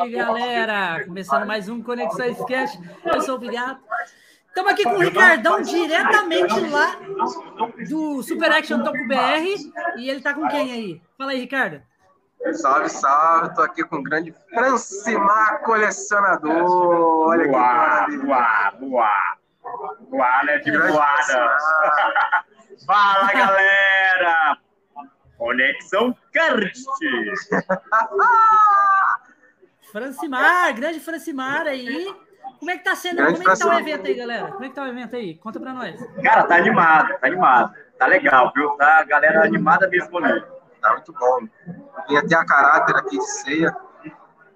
Salve, galera! Começando mais um Conexões Cash. Eu sou o Vigato. Estamos aqui com o Ricardão, diretamente lá do Super Action Toco BR. E ele tá com quem aí? Fala aí, Ricardo. Salve, salve. Tô aqui com o grande Francimar Colecionador. Olha que Boa, boa, boa. Boa, né? De voada. Francimar. Fala, galera! Conexão Card. Francimar, grande Francimar aí. Como é que tá sendo? Grande Como é que tá o evento aí, galera? Como é que tá o evento aí? Conta pra nós. Cara, tá animado, tá animado. Tá legal, viu? Tá a galera animada mesmo ali. Tá muito bom. Vim até a caráter aqui de ceia.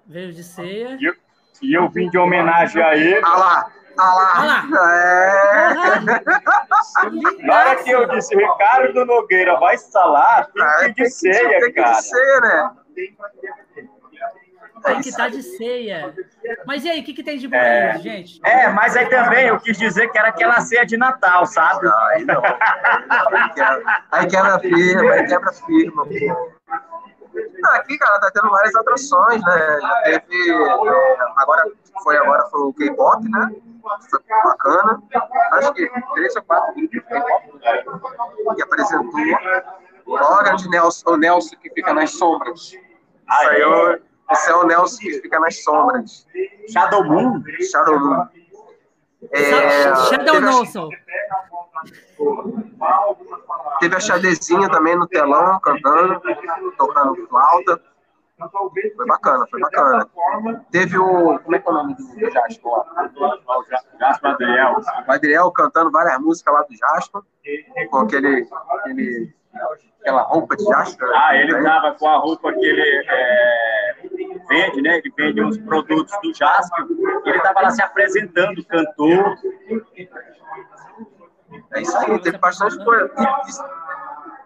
Veio de ceia. E eu, e eu vim de homenagem a ele. Ah lá, ah lá. É. Na hora que eu disse Ricardo Nogueira vai instalar, Ah, tem que ir de tem ceia, tem que cara. de ceia, né? Tem que estar de ceia. Mas e aí, o que, que tem de bom É. aí, gente? É, mas aí também eu quis dizer que era aquela ceia de Natal, sabe? Não, aí não. Aí quebra, aí quebra firma, aí quebra firma. pô. Aqui, cara, tá tendo várias atrações, né? Já teve. é, agora, foi agora foi o K-pop, né? Foi bacana. Acho que três ou quatro grupos de K-pop que apresentou. Olha de Nelson, o Nelson que fica nas sombras. Saiu, esse é o Nelson que fica nas sombras. Shadow Moon? Shadow Moon. É, Shadow a- Nelson. Teve a Xadezinha também no telão, cantando, tocando flauta. Foi bacana, foi bacana. Teve o. Como é que é o nome do Jasper lá? Jasper Adriel. O Adriel cantando várias músicas lá do Jasper, com aquele. aquele aquela roupa de Jasper. Ah, ele tava com a roupa que ele é, vende, né? Ele vende uns produtos do Jasper. Ele tava lá se apresentando, cantor. É isso aí, teve bastante coisa.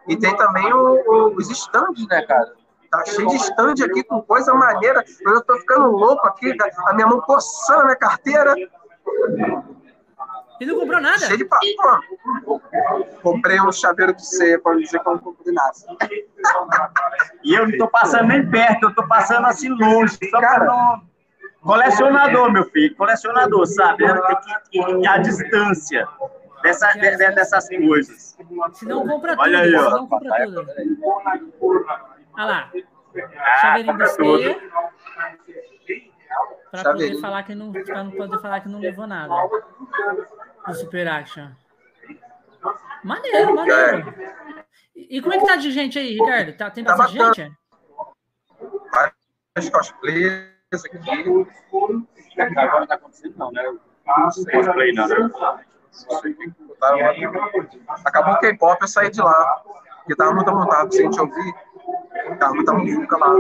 E, tem também o- o- os stands, né, cara? Tá cheio de stand aqui com coisa maneira. Eu tô ficando louco aqui, a minha mão coçando a minha carteira. E não comprou nada? Cheio de papo. Comprei um chaveiro de ceia para dizer que eu não comprei nada. E eu não tô passando nem perto, eu tô passando assim longe. Só Cara. não... Colecionador, meu filho, colecionador, sabe? Tem que ir à distância dessa, de- de- dessas coisas. Se não compra tudo. Olha aí, ó. Se não compra tudo. Olha lá. Ah, Chaveirinho de tudo. ceia. Pra poder falar que não, pra não poder falar que não levou nada. Do Super Action. Maneiro, maneiro. E como é que tá de gente aí, Ricardo? Tá, tem Tá bastante bacana. gente? Vários cosplayers aqui. Agora não tá acontecendo, não, né? Cosplay, não, né? Lá. Acabou o K-pop, eu saí de lá. Porque tava muito vontade de gente ouvir. Tava muita música lá.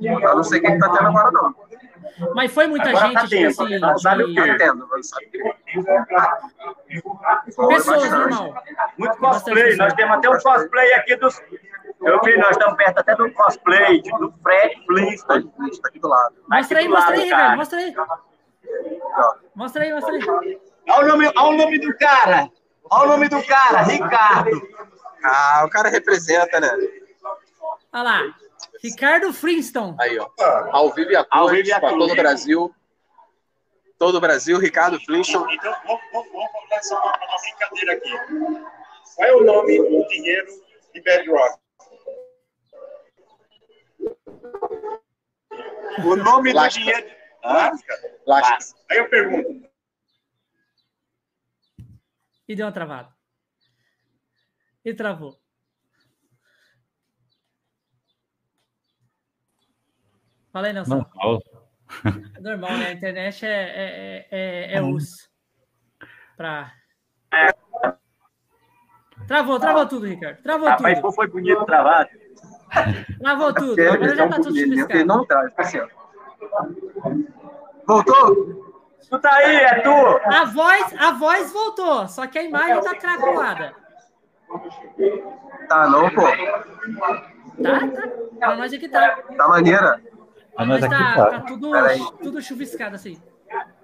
Eu não sei o que que tá tendo agora, não. Mas foi muita Agora gente, tá tipo assim, não sabe o quê? Tá tendo, não sabe o que. Foi pessoas, normal. Muito cosplay, nós temos até um cosplay aqui dos. Eu vi, nós estamos perto até do cosplay de- do Fred Flintstone. Tá aqui do lado. Mostra aí, mostra aí. Mostra aí. Mostra aí, mostra aí. Olha o nome, olha o nome do cara! Olha o nome do cara, Ricardo! Ah, o cara representa, né? Olha lá. Ricardo Flintstone. Aí, ó. Ao vivo e a Ao cores, vivo a pra cores. todo o Brasil. Todo o Brasil, Ricardo Flintstone. Então, vamos, vamos, vamos começar uma, uma brincadeira aqui. Qual é o nome do dinheiro de Bedrock? O nome Lasca. do dinheiro. Lasca. Lasca. Aí eu pergunto, E deu uma travada. E travou. Fala aí, Nelson. Normal. É normal, né? A internet é, é, é, é, é uso. Pra... Travou, travou tudo, Ricardo. Travou Rapaz, tudo. pô, foi bonito travado. Travou tudo. Agora já tá tudo chuviscado. não traz, tá certo. Voltou? Tu tá aí, é tu! A voz, a voz voltou, só que a imagem tá craculada. Tá não, pô. Tá? Tá. Pra nós aqui tá. Tá maneira. A Mas nós aqui tá, tá. tá tudo, tudo chuviscado assim.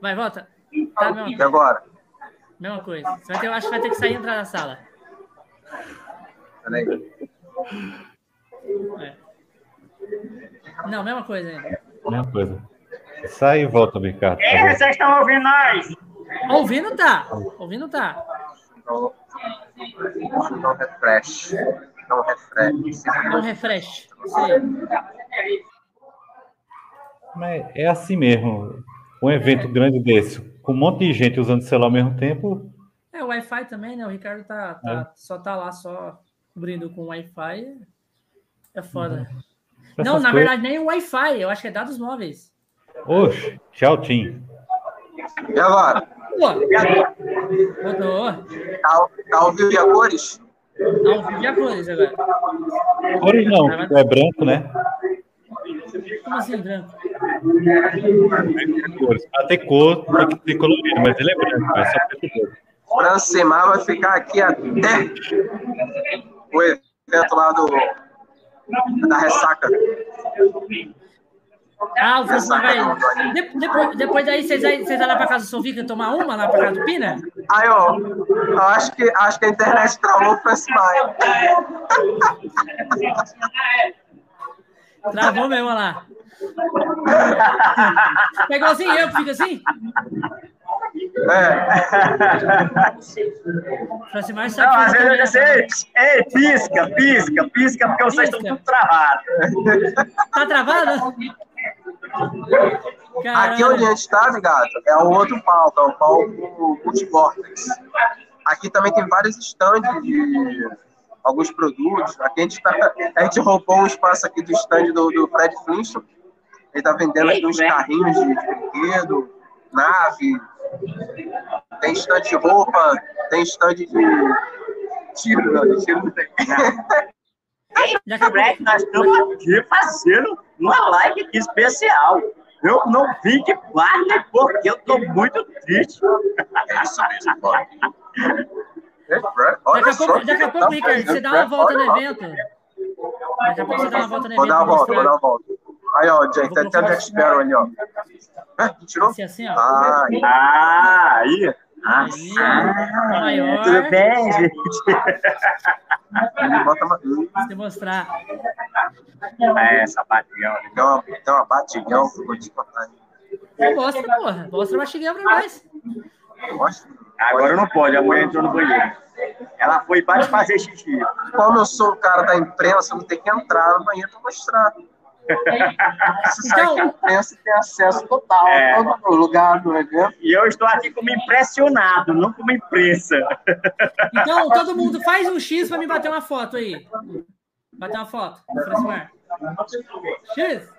Vai, volta. Tá, mesma, E agora? mesma coisa. Você vai ter, eu acho que vai ter que sair e entrar na sala. Peraí. É. Não, mesma coisa ainda. Mesma coisa. Sai e volta, Ricardo. É, vocês estão ouvindo nós? Ouvindo tá. Ouvindo tá. Não, não refresh. Não refresh. Não refresh. Isso aí. Mas é assim mesmo. Um evento grande desse, com um monte de gente usando o celular ao mesmo tempo. É, o Wi-Fi também, né? O Ricardo tá, tá- só tá lá só cobrindo com Wi-Fi. É foda. Não, Essas na coisas- verdade, nem o Wi-Fi, eu acho que é dados móveis. Oxe, tchau, Tim. E agora? Mudou. Tá, tá ao vivo e a cores? Ao vivo de a cores agora. Cores não, é branco, né? Como assim, branco? Ter cor, tem que ter colorido, mas ele é branco, é só preto. Francimar vai ficar aqui até o evento lá do, da ressaca. Ah, o Francimar vai. De- depois, depois daí vocês vai- vocês vão lá pra casa do Sovica tomar uma lá pra casa do Pina? Aí, ó, eu acho que, acho que a internet travou o Francimar. Travou mesmo olha lá. É igualzinho eu que fica assim? É, Francimar sabe Não, às vezes eu também- disse, ei, pisca, pisca, pisca, porque vocês estão tudo travados. Tá travado? aqui onde a gente está, ligado, é o outro palco, é o palco Multivortex. Aqui também tem vários stands de alguns produtos. Aqui a gente, tá, a gente roubou um espaço aqui do stand do, do Fred Flintstone. Ele tá vendendo aqui uns carrinhos de, de brinquedo, nave. Tem stand de roupa, tem stand de tiro, não, de tiro não tem. Daqui a pouco, Fred, nós estamos aqui fazendo uma live aqui especial. Eu não vim de parte porque eu estou muito triste. É isso mesmo. É, olha daqui a pouco, daqui a tá pouco Ricardo, você dá uma volta no evento. Daqui a pouco você dá uma volta no Vou evento. dar uma volta, vou dar uma volta. Aí, ó, gente, Vou tem até o Jack Sparrow ali, ó. É, tirou? Assim, assim, ó. Ah, aí. Ah, Aí, ó. É maior. tudo bem, gente? bota uma... Pra você mostrar. É, sapatinho. Tem uma, tem uma batigão que eu vou te contar. Mostra, porra. Mostra a mastiguinha pra nós. Mostra. Agora não pode, a mulher entrou no banheiro. Ela foi para fazer xixi. Como eu sou um cara da imprensa, eu vou ter que entrar no banheiro pra mostrar. Então- que a imprensa tem acesso total É. a todo lugar do evento. E eu estou aqui como impressionado, não como imprensa. Então, todo mundo faz um X pra me bater uma foto aí. Bater uma foto. Francimar. X.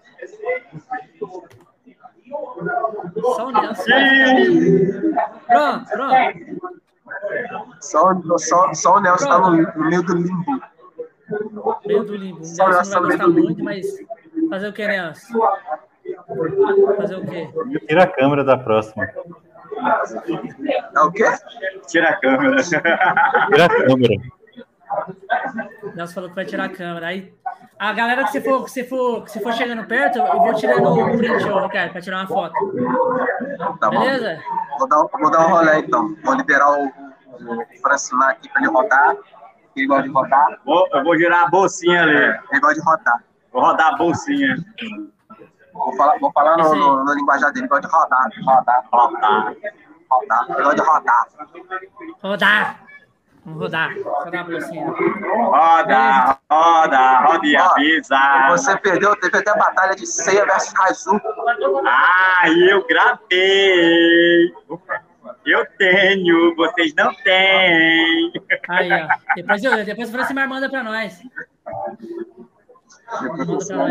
Só o Nelson. Pronto, pronto. Só, só, só o Nelson tá no, meio do limbo. Meio do limbo. O Só Nelson Nelson não vai no meio gostar muito, mas fazer o que, Nelson? Fazer o quê? Tira a câmera da próxima. É o quê? Tira a câmera. Tira a câmera. Nelson falou que vai tirar a câmera. Aí, a galera que você for, que você for, que você for chegando perto, eu vou tirando o print, Ricardo, pra tirar uma foto. Tá bom. Beleza? Vou dar, vou dar um rolê então. Vou liberar o, o Francimar aqui pra ele rodar. Ele gosta de rodar. Vou- eu vou girar a bolsinha ali. Ele gosta de rodar. Vou rodar a bolsinha. Vou falar, vou falar no, no, no linguajar dele. Ele gosta de rodar. Rodar. Rodar. Rodar. Gosta de rodar. Rodar. Vamos rodar. Rodar a bolsinha. Roda, roda, roda e avisa. Você perdeu, teve até batalha de Seiya versus Raizu. Ah, eu gravei. Eu tenho, vocês não têm. Aí, ó. Depois, eu, depois o Francimar manda pra nós.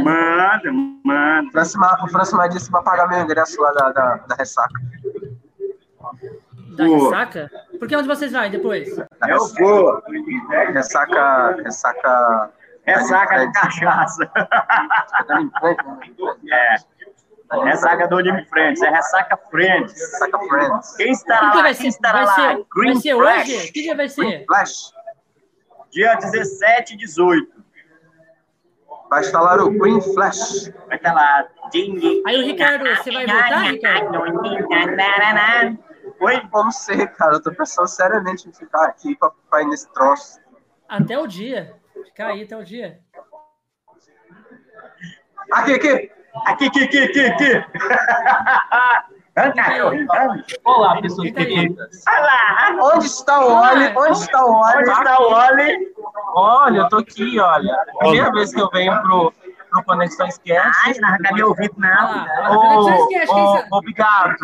Manda. Manda, Francimar, o Francimar disse pra pagar meu ingresso lá da, da, da ressaca. Da ressaca? Por que onde vocês vão depois? Da Eu vou. Ressaca. Ressaca. Ressaca de cachaça. Ali em frente, né? É. Ressaca do Anime Friends, é Ressaca Friends. Ressaca Friends. Quem estará que lá? vai Quem estará Vai lá? ser, vai Green ser Flash. hoje? Que dia vai ser? Flash. Dia 17 e 18. Vai instalar o Green Flash. Vai. Ding, ding. Aí o Ricardo, você vai voltar, Ricardo? Oi? Eu não sei, cara. Eu tô pensando seriamente em ficar aqui pra, pra ir nesse troço. Até o dia. Ficar aí até o dia. Aqui, aqui. Aqui, aqui, aqui, aqui, aqui. Olá, pessoas queridas. Olá. Onde está o Oli? Onde está o Oli? Onde está o Oli? Olha, eu tô aqui, olha. Primeira vez que eu venho pro, pro Conexões Cast. Ai, não Ah. Conexões Cast, quem Ô, sabe? ô, obrigado.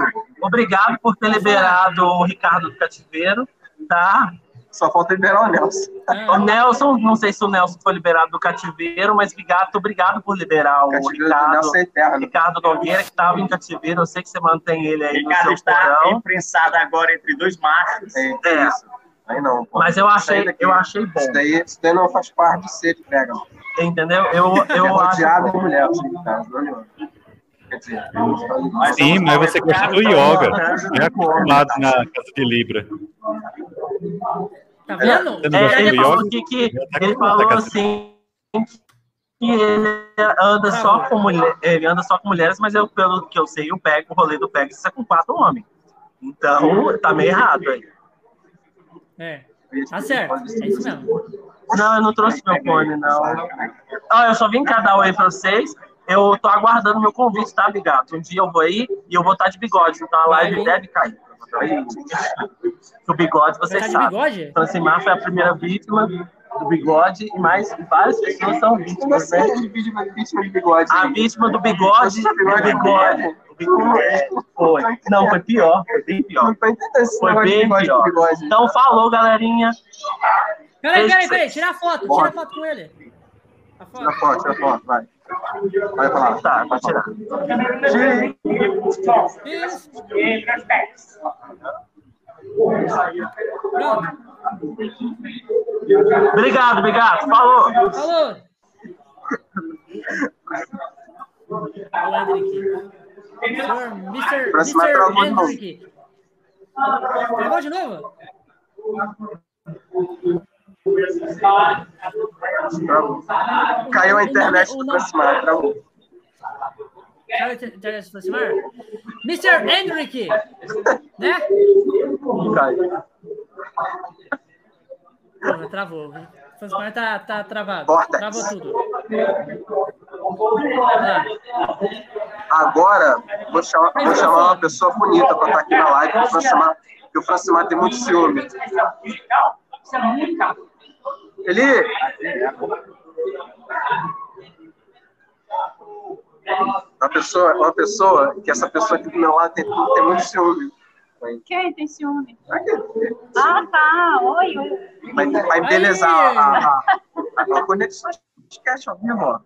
Obrigado por ter liberado o Ricardo do cativeiro, tá? Só falta liberar o Nelson. O Nelson, não sei se o Nelson foi liberado do cativeiro, mas obrigado, obrigado por liberar o Ricardo, Ricardo Nogueira, que estava em cativeiro. Eu sei que você mantém ele aí no Ricardo seu está porão. imprensado agora entre dois machos. É, isso. Aí não, pô. Mas eu achei, eu achei bom. Isso daí, isso daí não faz parte de ser de pega. Entendeu? Eu, É eu acho. rodeado de mulher, assim, tá? Quer dizer, Sim, mas você gosta do yoga. É acostumado na casa de Libra. Tá vendo? É, ele falou yoga? que, que Tá ele com falou assim que ele anda só com mulher, ele anda só com mulheres, mas eu, pelo que eu sei, o pego, o rolê do pego é com quatro homens. Então, tá meio errado aí. É. Tá certo. É isso mesmo. Não, eu não trouxe meu fone, não. Ó, eu só vim cá dar oi pra vocês. Eu tô aguardando meu convite, tá, Bigato? Um dia eu vou aí e eu vou estar de bigode, então a live Vai. deve cair. O bigode, Você tá de sabem. bigode? Francimar foi a primeira vítima do bigode e mais várias pessoas são vítimas, né? vítima de bigode. A vítima do bigode, do bigode. O bigode foi. Não, foi pior, foi bem pior. Foi bem bigode pior. Então falou, galerinha. Peraí, peraí, peraí. Tira a foto. Tira a foto com ele. A Tira foto. foto, tira foto, vai. Vai falar. Tá, pode tirar. Isso. Pronto. Obrigado, obrigado. Falou. Falou. Olá, Hendrick. Senhor Mr. Mr. Hendrick. Travou de novo? Travou. Caiu a internet do Francimar, travou. Caiu a internet do aproximar? Mr. Hendrick. Né? Caiu. Porra, travou. O Francimar tá, tá travado. Vortex. Travou tudo. Ah, Agora, vou chamar, vou chamar uma pessoa bonita para estar aqui na live, porque o Francimar, porque o Francimar tem muito ciúme. Ele. Uma pessoa, uma pessoa, que essa pessoa aqui do meu lado tem, tem muito ciúme. Quem tem ciúme? Ah, tá. Oi, oi. Vai, vai embelezar a, a, a, a conexão de cast ao vivo, ó.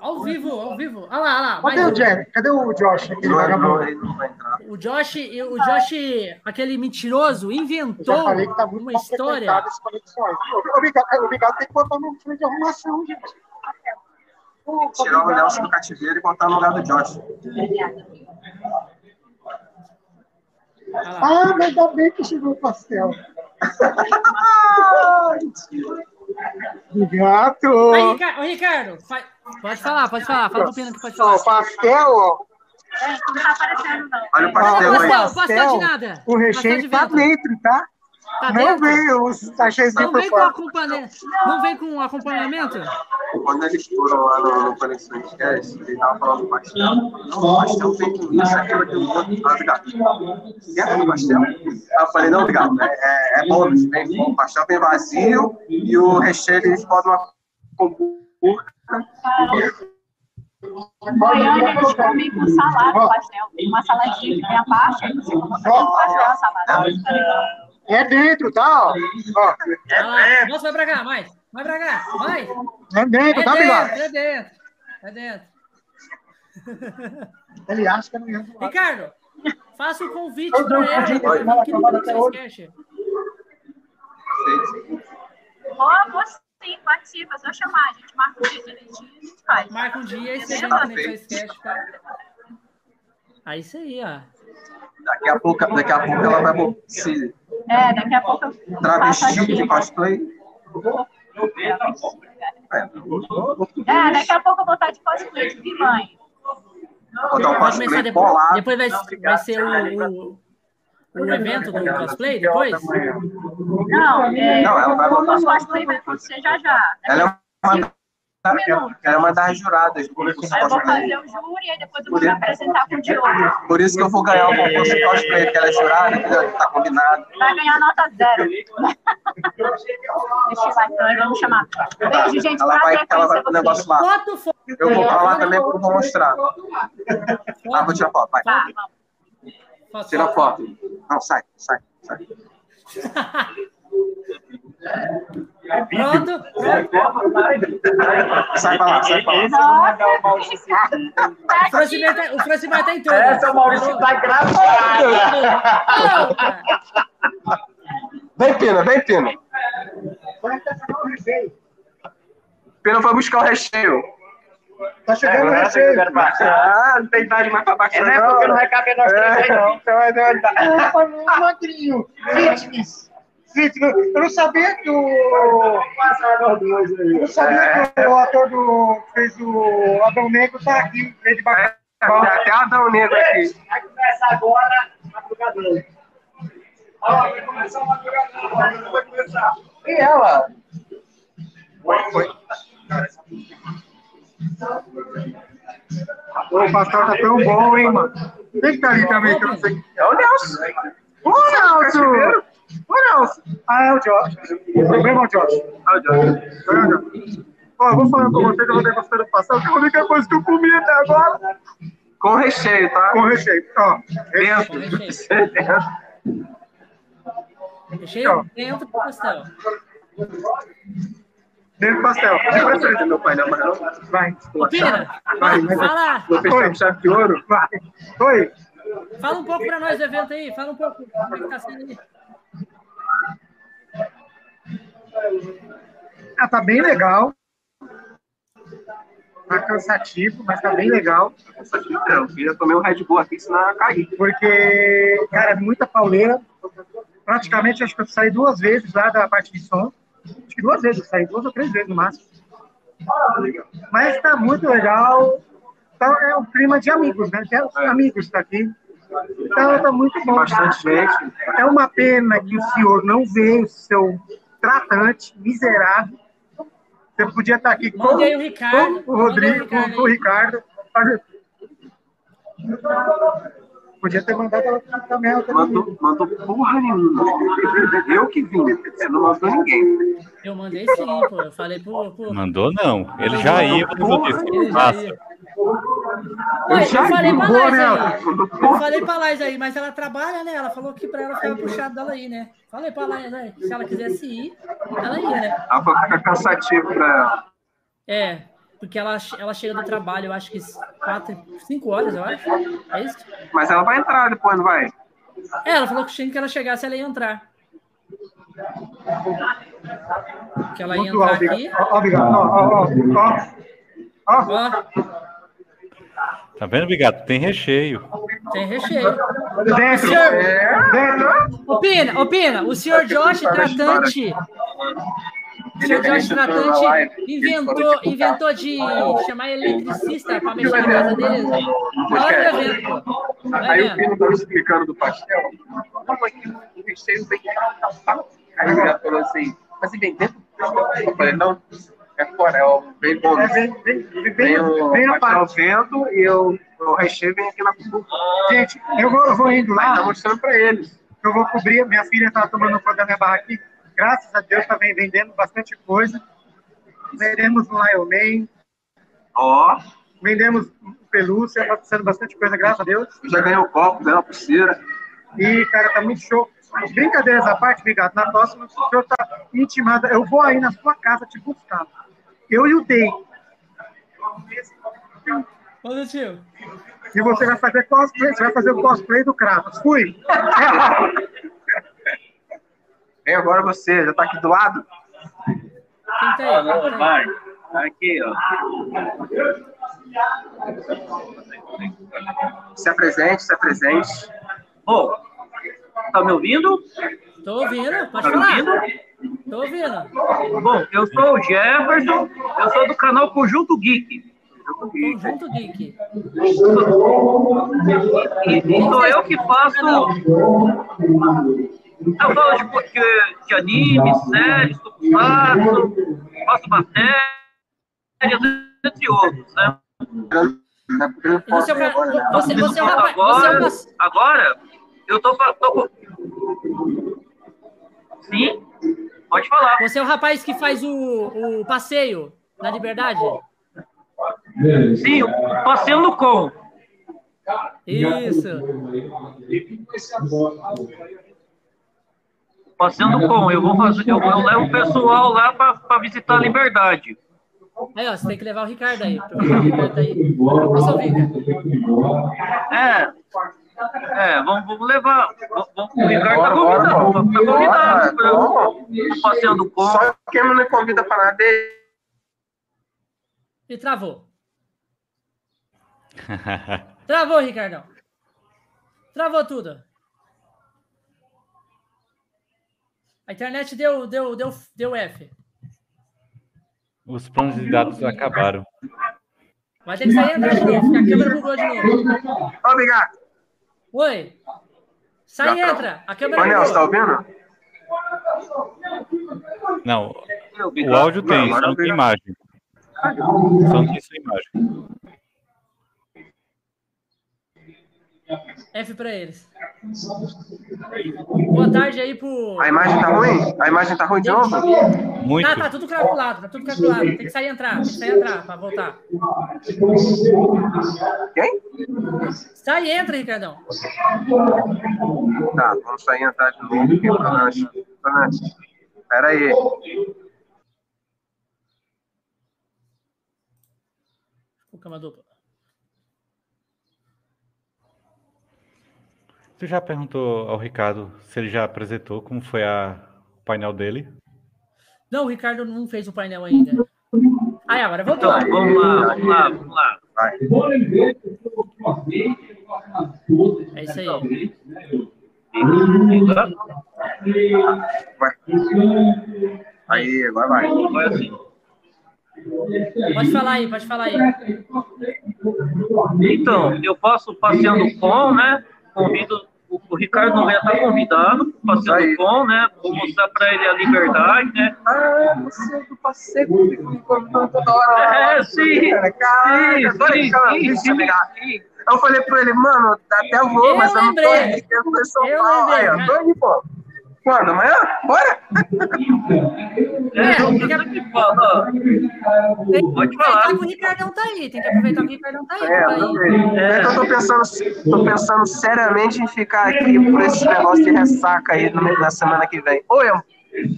Ao vivo, ao vivo. Olha lá, olha lá. Cadê mais o. Jerry? Cadê o Josh? Não. O Josh, o Josh, aquele mentiroso, inventou falei que tá muito uma mal história. Obrigado, obrigado tem que botar no filme de arrumação, gente. Tirar o. Nelson do cativeiro e botar no lugar do Josh. Ah, mas ainda bem que chegou o pastel. Obrigado. Aí, Ricardo, ô, Ricardo, fa- pode falar, pode falar. Fala pro Pena que pode Ó, falar. o pastel, ó, É, não tá aparecendo, não. Olha o Ah, pastel o aí. Pastel, pastel de nada. o recheio tá Pastel de vento. dentro, tá? Tá Não dentro? vem os sachêzinhos Não por vem com fora. acompanhamento. Não vem com acompanhamento? Quando eles foram lá no, no Conexões Cast, ele tava falando do pastel. Não, o pastel tem isso, aquilo, aquilo, outro. Ah, obrigado. Quer do pastel? Eu falei, não, obrigado. É, é, é bônus. O pastel vem vazio e o recheio eles podem uma comburca. Goiânia, eles comem com salada o pastel. Uma saladinha que tem a parte, aí você coloca pastel a salada. É dentro, tá? Ó, Ó, lá. Nossa, vai pra cá, mais. Vai pra cá, mais. é dentro, É tá, bigode? é dentro. É dentro. Ele acha que eu não ia. Ricardo, faça o convite pra ele. Aqui no Conexões Cash. Vou, vou sim, participa. É só chamar, a gente marca o dia direitinho e a gente faz. Marca um dia e você vem no Tá Conexões Cash. Tá? Aí isso aí, ó. Daqui a pouco, daqui a pouco ela vai se É, daqui a pouco eu faço travestir de aqui. cosplay. É, daqui a pouco eu vou estar de cosplay de vilã. Botar um Vai começar cosplay depois. Depois vai, vai ser o, o, o evento do cosplay depois? Não, é, Não, ela vai botar os só- cosplay vai acontecer já já. Ela é uma. Ela é uma das juradas do concurso Aí eu vou cosplay. fazer o júri e depois eu vou me apresentar com o Diogo. Por isso que eu vou ganhar o concurso cosplay, porque ela é jurada, entendeu? Tá combinado. Vai ganhar nota zero. Deixa eu lá, então, vamos chamar. Beijo, gente. Ela vai, ela vai conhecer pro negócio lá. Eu vou pra lá também porque eu vou mostrar. Ah, vou tirar foto, vai. Tá. Tira foto. Não, sai, sai, sai. Pronto? Sai pra lá, sai pra lá. O Francimar tá, o Francimar tá em todas. Essa o Maurício tá gravado. Não. Vem, Pina, vem, Pina. Pina foi buscar o recheio. Tá chegando o recheio. Ah, não tem idade mais pra baixar, É, né? Porque não vai caber nós três aí, não. Então vai dar- Ah, magrinho. Fitness. Fitness. Eu não sabia que o. Eu não sabia que o ator do, que fez o Adão Negro tá aqui, veio de baixo. Tem até Adão Negro aqui. Vai começar agora a madrugadora. Ó, vai começar a madrugadora. Vai começar. E ela? O pastel tá tão bom, hein, mano? Quem que tá ali também? Que eu não sei. É o Nelson. Ô, Nelson! Ô, Nelson! Ah, é o Josh. O problema é o Josh. Ah, o Johnny. Ó, eu vou falando com vocês, eu vou degustando o pastel, que é a única coisa que eu comi até agora. Com recheio, tá? Com recheio. Ó, Dentro. Recheio dentro do pastel. dentro do pastel. De preferência, meu pai, não, mas não. Vai. Ô, Pina, Vai, vai. fala, Vou fechar com chave de ouro. Vai. Oi. fala um pouco pra nós do evento aí. Fala um pouco como é que tá sendo aí. Ah, tá bem legal. Tá cansativo, mas tá bem legal. Eu queria tomar um Red Bull aqui, senão eu cair. Porque, cara, é muita pauleira. Praticamente, acho que eu saí duas vezes lá da parte de som. Acho que duas vezes, eu saí duas ou três vezes no máximo. Mas tá muito legal. Então, é um clima de amigos, né? Até os amigos tá aqui. Então, tá muito bom. Bastante gente. É uma pena que o senhor não veio, seu tratante miserável. Você podia estar aqui com, o Ricardo. com o Rodrigo, o com o Ricardo. Fazer- Podia ter mandado ela também. ela. Mandou, mandou porra nenhuma. Eu que vim. Você não mandou ninguém. Eu mandei sim, pô. Eu falei pro. pro... Mandou não. Ele já ia, mas eu disse. Ele já Passa. ia. Ué, eu já falei pra Laís né? aí. Mandou Eu falei pra Laís aí, mas ela trabalha, né? Ela falou que pra ela ficar puxado dela aí, né? Falei pra Laís aí, se ela quisesse ir, ela ia, né? Ela vai ficar cansativo pra ela. É, porque ela, ela chega do trabalho, eu acho que quatro, cinco horas, eu acho. É isso? Mas ela vai entrar depois, não vai? É, ela falou que tinha que ela chegasse, ela ia entrar. Que ela ia entrar aqui. Ó, ó, obrigado. Ó, ó, ó, Tá vendo, Bigato? Tem recheio. tem recheio. dentro. Senhor, Dentro. opina, opina, o senhor Josh Tratante. O senhor Josh Tratante inventou, inventou de chamar eletricista para mexer na casa dele. Na hora do evento, Aí o. Pino estava explicando do pastel. Como aqui o recheio vem. Aí ele já falou assim: Mas vem dentro do pastel? Eu falei: Não, é fora, é o bem bom. É, vem, vem, vem, Vem o pastel vento e eu, o recheio vem aqui na cuba. Gente, eu vou, eu vou indo Aí tá lá. mostrando pra eles. Eu vou cobrir. Minha filha está tomando conta da minha barra aqui. Graças a Deus, está vendendo bastante coisa. Vendemos no Lion Man, Ó, vendemos pelúcia, está sendo bastante coisa, graças a Deus. já ganhou o copo, ganhou a pulseira. E, cara, tá muito show. Brincadeiras à parte, obrigado. Na próxima, o senhor tá intimado. Eu vou aí na sua casa te buscar. Eu e o Day. Ô, tio. E você vai fazer cosplay, você vai fazer o cosplay do Kratos. Fui! Vem agora você, já tá aqui do lado? Quem tá aí? Quem tá aí? Vai. Aqui, ó. Se apresente, se apresente. Ô, tá me ouvindo? Tô ouvindo, pode Tá me ouvindo? falar. Tô ouvindo. Bom, eu sou o Jefferson, eu sou do canal Conjunto Geek. Conjunto Geek. E, e sou eu que faço. Eu falo de, de, de anime, séries, tokusatsu, faço matéria, entre outros, né? E você, é você, você é. Você é o Agora, agora eu tô, tô com- Sim, pode falar. Você é o rapaz que faz o, o passeio na liberdade? Sim, o passeando com. Isso. Passeando com. Eu vou fazer, eu, eu levo o pessoal lá para visitar a liberdade. Aí, ó, você tem que levar o Ricardo aí. Aproveitar que o Ricardo aí. Nossa, Rica. É. É, vamos, vamos levar. Vamos, o Ricardo tá Bora, bora, convidado. bora. Tá convidado. Vamos. pra- Passeando com. Só quem não me convida pra nada E travou. Travou, Ricardão. Travou tudo. A internet deu, deu, deu, deu F. Os planos de dados acabaram. Vai ter que sair e entrar de novo, porque a câmera bugou de novo. Obrigado. Oi. Sai e entra. A câmera Ô, Nelson, tá ouvindo? Não, o áudio tem, só não tem imagem. Só não tem sua imagem. F pra eles. Boa tarde aí pro. A imagem tá ruim? A imagem tá ruim de novo? Muito. Tá, tá tudo calculado, tá tudo calculado. Tem que sair e entrar, tem que sair e entrar pra voltar. Quem? Sai e entra, Ricardão. Tá, vamos sair e entrar de novo aqui pro. Pera aí. O cama dupla. Tu já perguntou ao Ricardo se ele já apresentou como foi a, o painel dele? Não, o Ricardo não fez o painel ainda. Aí, agora voltou. Então, vamos lá, vamos lá, vamos lá. Vai. É isso aí. Vai. Aí, agora vai. Vai assim. Pode falar aí, pode falar aí. Então, eu faço passeando com, né? Convido. O, o Ricardo não vai estar convidado, Aí. passeando com, né? Vou mostrar para ele a liberdade, né? Ah, você é do passeio comigo, me convidou toda hora. É, sim. Caraca, Sim, sim, sim, sim. Eu falei pra ele, mano, até vou, Eu mas eu não tô aqui, quero ver São Eu Paulo. Aí, ó, tô aí, pô. Quando? Amanhã? Bora? É, eu sempre falo, ó. Tem que Pode aproveitar falar. que o Ricardão tá aí. Tem que aproveitar que o Ricardão tá aí. É, tá aí. É que eu tô pensando, tô pensando seriamente em ficar aqui por esse negócio de ressaca aí no- na semana que vem. Oi, eu.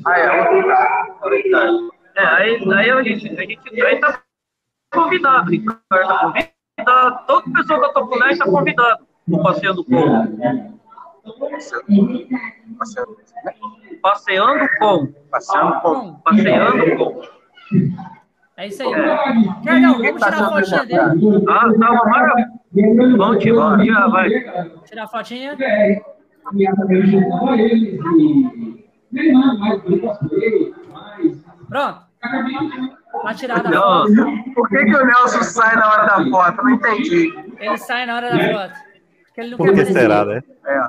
Aí, ó. É, aí, aí a gente, a gente aí tá convidado, Ricardo tá convidado, toda pessoa da Topolinar tá convidado no passeando com. Passeando, Passeando com. passeando com. Passeando com. é isso aí. Ricardão, vamos tirar a fotinha dele. Ah, tá uma maravilha. Vamos tirar, já vai. Tirar a fotinha. Pronto. Uma tirada da foto. Por que, que o Nelson sai na hora da foto? Não entendi. Ele sai na hora da foto. Porque ele não Por quer que aparecer. será, né? É.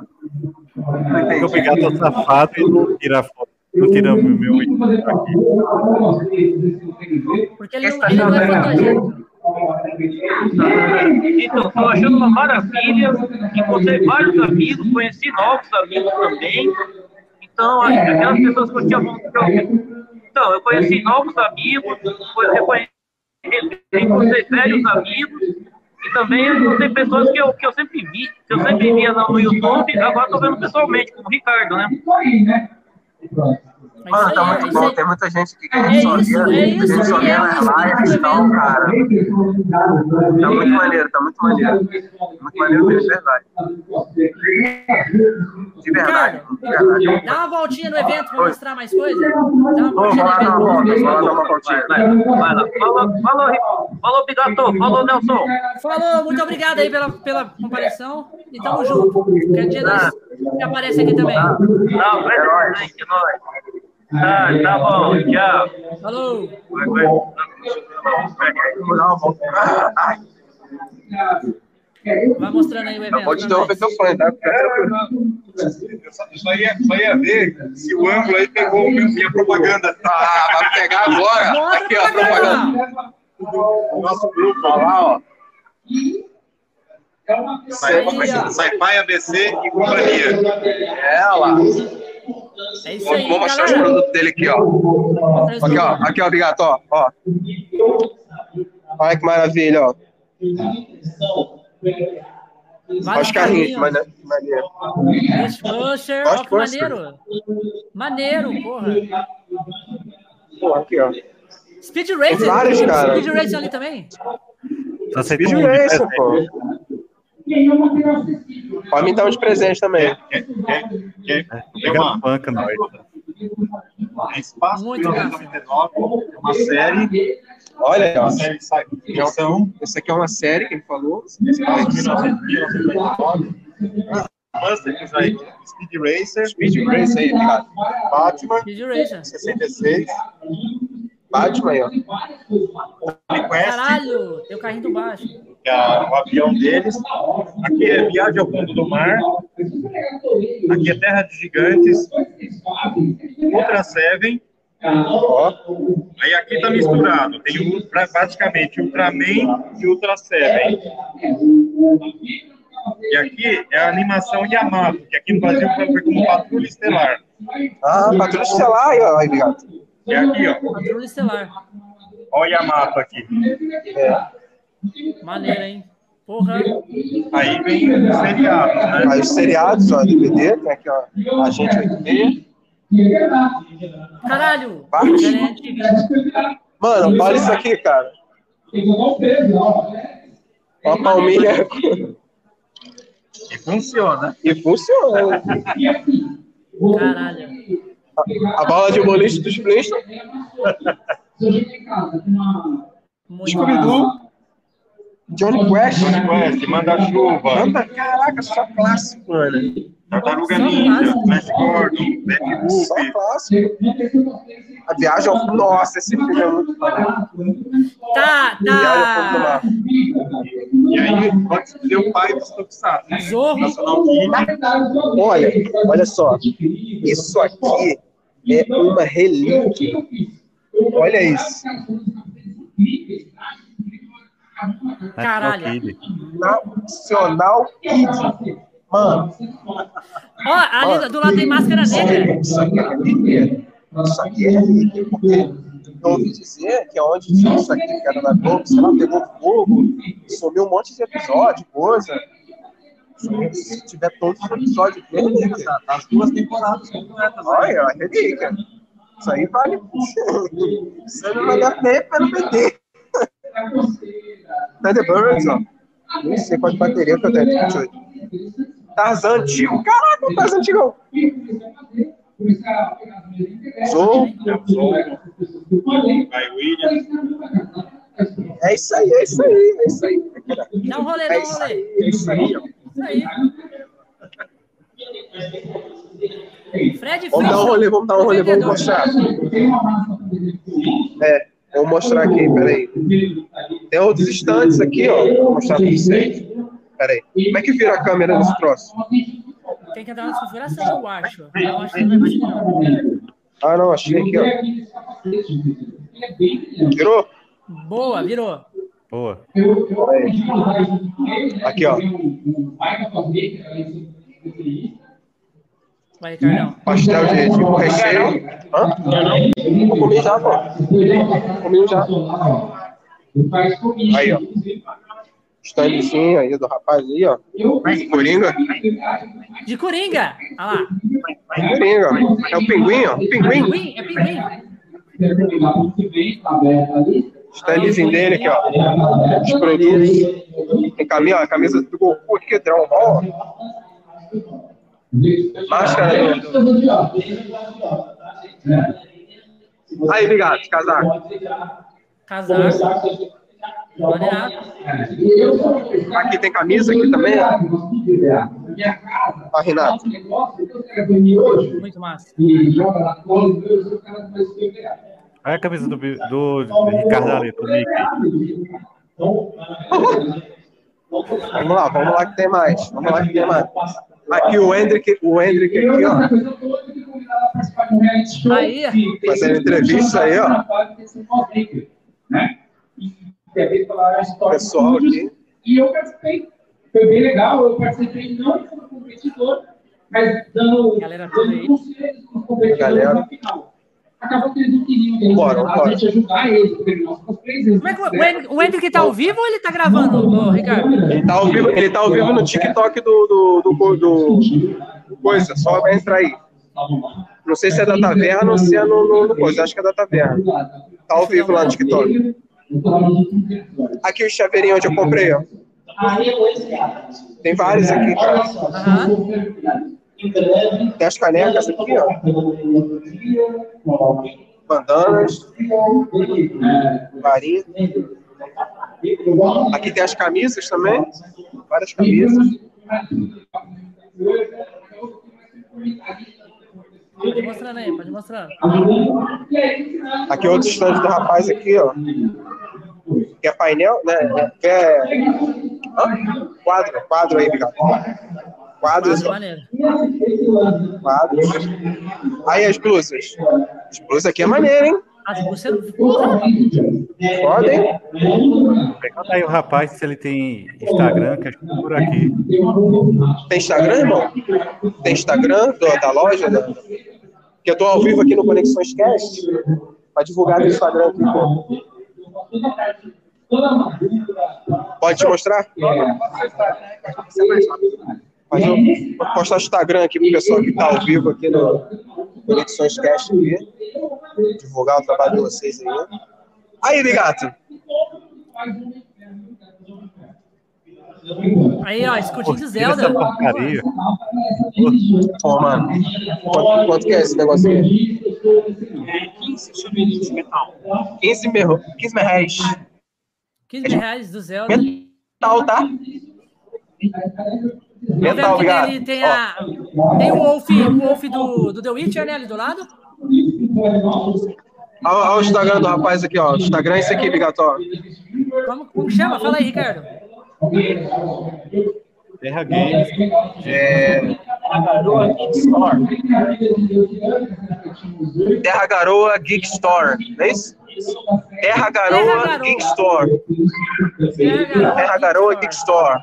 Entendi. obrigado ao safado e não tira a foto. Não tira o meu aqui. Porque ele ele não é fotogênico. Então, estou achando uma maravilha. Encontrei vários amigos, conheci novos amigos também. Então, acho que aquelas pessoas que eu tinha vontade. Então, eu conheci novos amigos, eu conheci, encontrei velhos amigos. E também encontrei pessoas que eu, que eu sempre vi, que eu sempre via no YouTube, agora estou vendo pessoalmente, como o Ricardo, né? É Mano, isso tá aí, é muito bom. Tem muita gente que É a gente só isso, vê, é a isso gente só que vê é nas lives e cara. Tá muito maneiro, tá muito maneiro. Muito maneiro mesmo, de verdade. De verdade, dá uma voltinha no evento pra mostrar mais coisas. Dá uma voltinha no evento. vai lá dar uma voltinha. Vai, lá. Falou, falou, falou, Bigato, falou, Nelson. Falou, muito obrigado aí pela, pela comparação e tamo junto. Qualquer dia nós aparece aqui também. Não, é nóis, é nóis. Tá, tá bom, tchau. Falou. Vai, mostrando aí o evento. Pode pra nós. interromper teu fone, tá? Eu só, ia, só ia ver se o ângulo aí pegou o minha propaganda. Ah, vai pegar agora. Mostra Aqui, ó, a propaganda. do nosso grupo lá, ó. Aí, ó. Sci-Fi ABC e companhia. É, olha lá. É isso Vou, aí, vou mostrar os galera. produtos dele aqui, ó. Aqui, ó. Aqui, ó, Bigato, ó. ó. Olha que maravilha, ó. Olha os carrinhos, maneiro. Dishwasher, ó, que maneiro. Maneiro, porra. Pô, aqui, ó. Speed Racer. Tem vários, cara. Speed Racer ali também. Só sei Speed como de Racer, presente. pô. Pode me dar uns presentes também. Quer, quer Pega uma, banca, nós. é Espaço Muito 1999, é uma série, Olha aí, ó. uma série ficção, Esse aqui é uma série que ele falou. Espaço 1999. Busters aí, Speed Racer, Speed Racer aí, ligado? Batman, Speed Racer. 66, Batman aí, ó. Caralho, tem o carrinho do baixo. que é o avião deles. Aqui é Viagem ao Fundo do Mar. Aqui é Terra de Gigantes. Ultra Seven. Ó. Aí aqui tá misturado. Tem praticamente Ultraman e Ultra Seven. E aqui é a animação Yamato, que aqui no Brasil foi como Patrulha Estelar. Ah, Patrulha Estelar aí, ó. Aí, ligado? E aqui, ó. Patrulha Estelar. Ó o Yamato aqui. Maneiro, hein? Porra. Aí vem os seriados, né? Aí os seriados, ó, DVD. Tem aqui, ó. Agente 86. Caralho. Parte. Gerente, Mano, olha isso aqui, cara. Uma palminha. E funciona. E funciona. Caralho. A bola de boliche dos Flintstones. Muito Scooby-Doo. Johnny Quest. Quest, Manda-Chuva, Anda, caraca, só clássico, mano. Tartaruga Ninja, Flash Gordon, Betty Só Boop. clássico. A viagem ao... Nossa, esse filme é muito foda. Tá, tá. E aí, pode escolher o pai dos Tokusatsu. né? Zorro. Olha, olha só. Isso aqui é uma relíquia. Olha isso. Caralho. Nacional Kid. Mano, Ó, ali do lado tem máscara negra. isso aqui é relíquia. Isso aqui é relíquia, porque eu ouvi dizer que onde tinha isso aqui, que era na Globo, sei lá, pegou fogo, sumiu um monte de episódio, coisa. Se tiver todos os episódios, é relíquia. As duas temporadas completas. Olha, é relíquia. Isso aí vale. Isso aí não vai dar nem para vender. Thunderbirds, ó. Nem sei qual de bateria que eu tenho. 28. Tarzan antigo. Caraca, o Tarzan antigão. Zou. Vai Williams. É isso aí, é isso aí, é isso aí. Dá um rolê, É dá um isso rolê. aí, é isso aí. ó. Aí. Fred Vamos dar um rolê, vamos dar um rolê, vamos mostrar. É, vou mostrar aqui, peraí. Tem outros estantes aqui, ó. Vou mostrar pra vocês. Peraí. Como é que vira a câmera nesse troço? Tem que entrar na configuração, eu acho. Eu acho que não vai não. Ah, não, achei aqui, ó. Virou? Boa, virou. Boa. Peraí. Aqui, ó. Vai, Ricardão. Pastel de, de recheio. Hã? Eu comi já, pô. Comi já. Aí, ó. Standzinho aí do rapaz aí, ó. Coringa. De Coringa. Olha lá. Coringa. É o pinguim, ó. Pinguim. Pinguim, é pinguim. Standzinho dele aqui, ó. Os produtos. Tem camisa, a camisa do Goku aqui, Dragon Ball. ó. Máscara do... Aí, obrigado, casaco. Casaco. Aqui tem camisa aqui também, ó. Ó, Renato. Muito massa. Olha a camisa do, do, do Ricardo Mickey. Vamos lá, vamos lá que tem mais. Vamos lá que tem mais. Aqui o Hendrick, o Hendrick aqui, ó. Aí, Fazendo entrevista aí, ó. Pessoal aqui. E eu participei. Foi bem legal. Eu participei não como competidor, mas dando, dando conselhos para os competidores na final. Acabou que eles não queriam que a gente, Bora, a bora. gente ajudar eles, porque nós ficamos três vezes. Como é que o- Hendrick- o Hendrick tá ao vivo ou ele tá gravando, ô, Ricardo? Ele tá ao vivo, ele tá ao vivo no TikTok do, do, do, do, do coisa, só vai entrar aí. Não sei se é da taverna ou se é no, no, no coisa, acho que é da taverna. Tá ao vivo lá no TikTok. Aqui o chaveirinho onde eu comprei, ó. Tem vários aqui, cara. Tem as canecas aqui, ó. Bandanas, varinha. Aqui tem as camisas também. Várias camisas. Pode mostrando aí, pode mostrando. Aqui é outro stand do rapaz aqui, ó. Que é painel, né? Que é. Hã? Quadro, quadro aí, obrigado. Quadros, quadros. Aí as blusas. As blusas aqui é maneiro, hein? As você porra! Foda, hein? Pergunta aí o rapaz se ele tem Instagram, que acho que por aqui. Tem Instagram, irmão? Tem Instagram do- da loja? Da... Que eu tô ao vivo aqui no Conexões Cast. Pra divulgar no Instagram aqui, pô. Pode te mostrar? Mas eu vou postar o Instagram aqui pro pessoal que tá ao vivo aqui no Conexões Cast aqui. Divulgar o trabalho de vocês aí. Aí, Bigato. Aí, ó, escudinho de essa Zelda. porcaria. Pô, mano. Quanto, quanto que é esse negócio aqui? 15 chaveirinhos de metal. 15 mil, 15 mil reais. 15 reais do Zelda. Metal, tá? Obrigado. ele tem a. Tem o Wolf, o Wolf do, do The Witcher, né? Ali do lado. Olha, olha o Instagram do rapaz aqui, ó. O Instagram é esse aqui, Bigato, ó. Como, como que chama? Fala aí, Ricardo. Terra Games. É... Terra Garoa Geek Store, não é isso? Terra Garoa Terra Garoa. Geek Store. Terra Garoa Geek Store.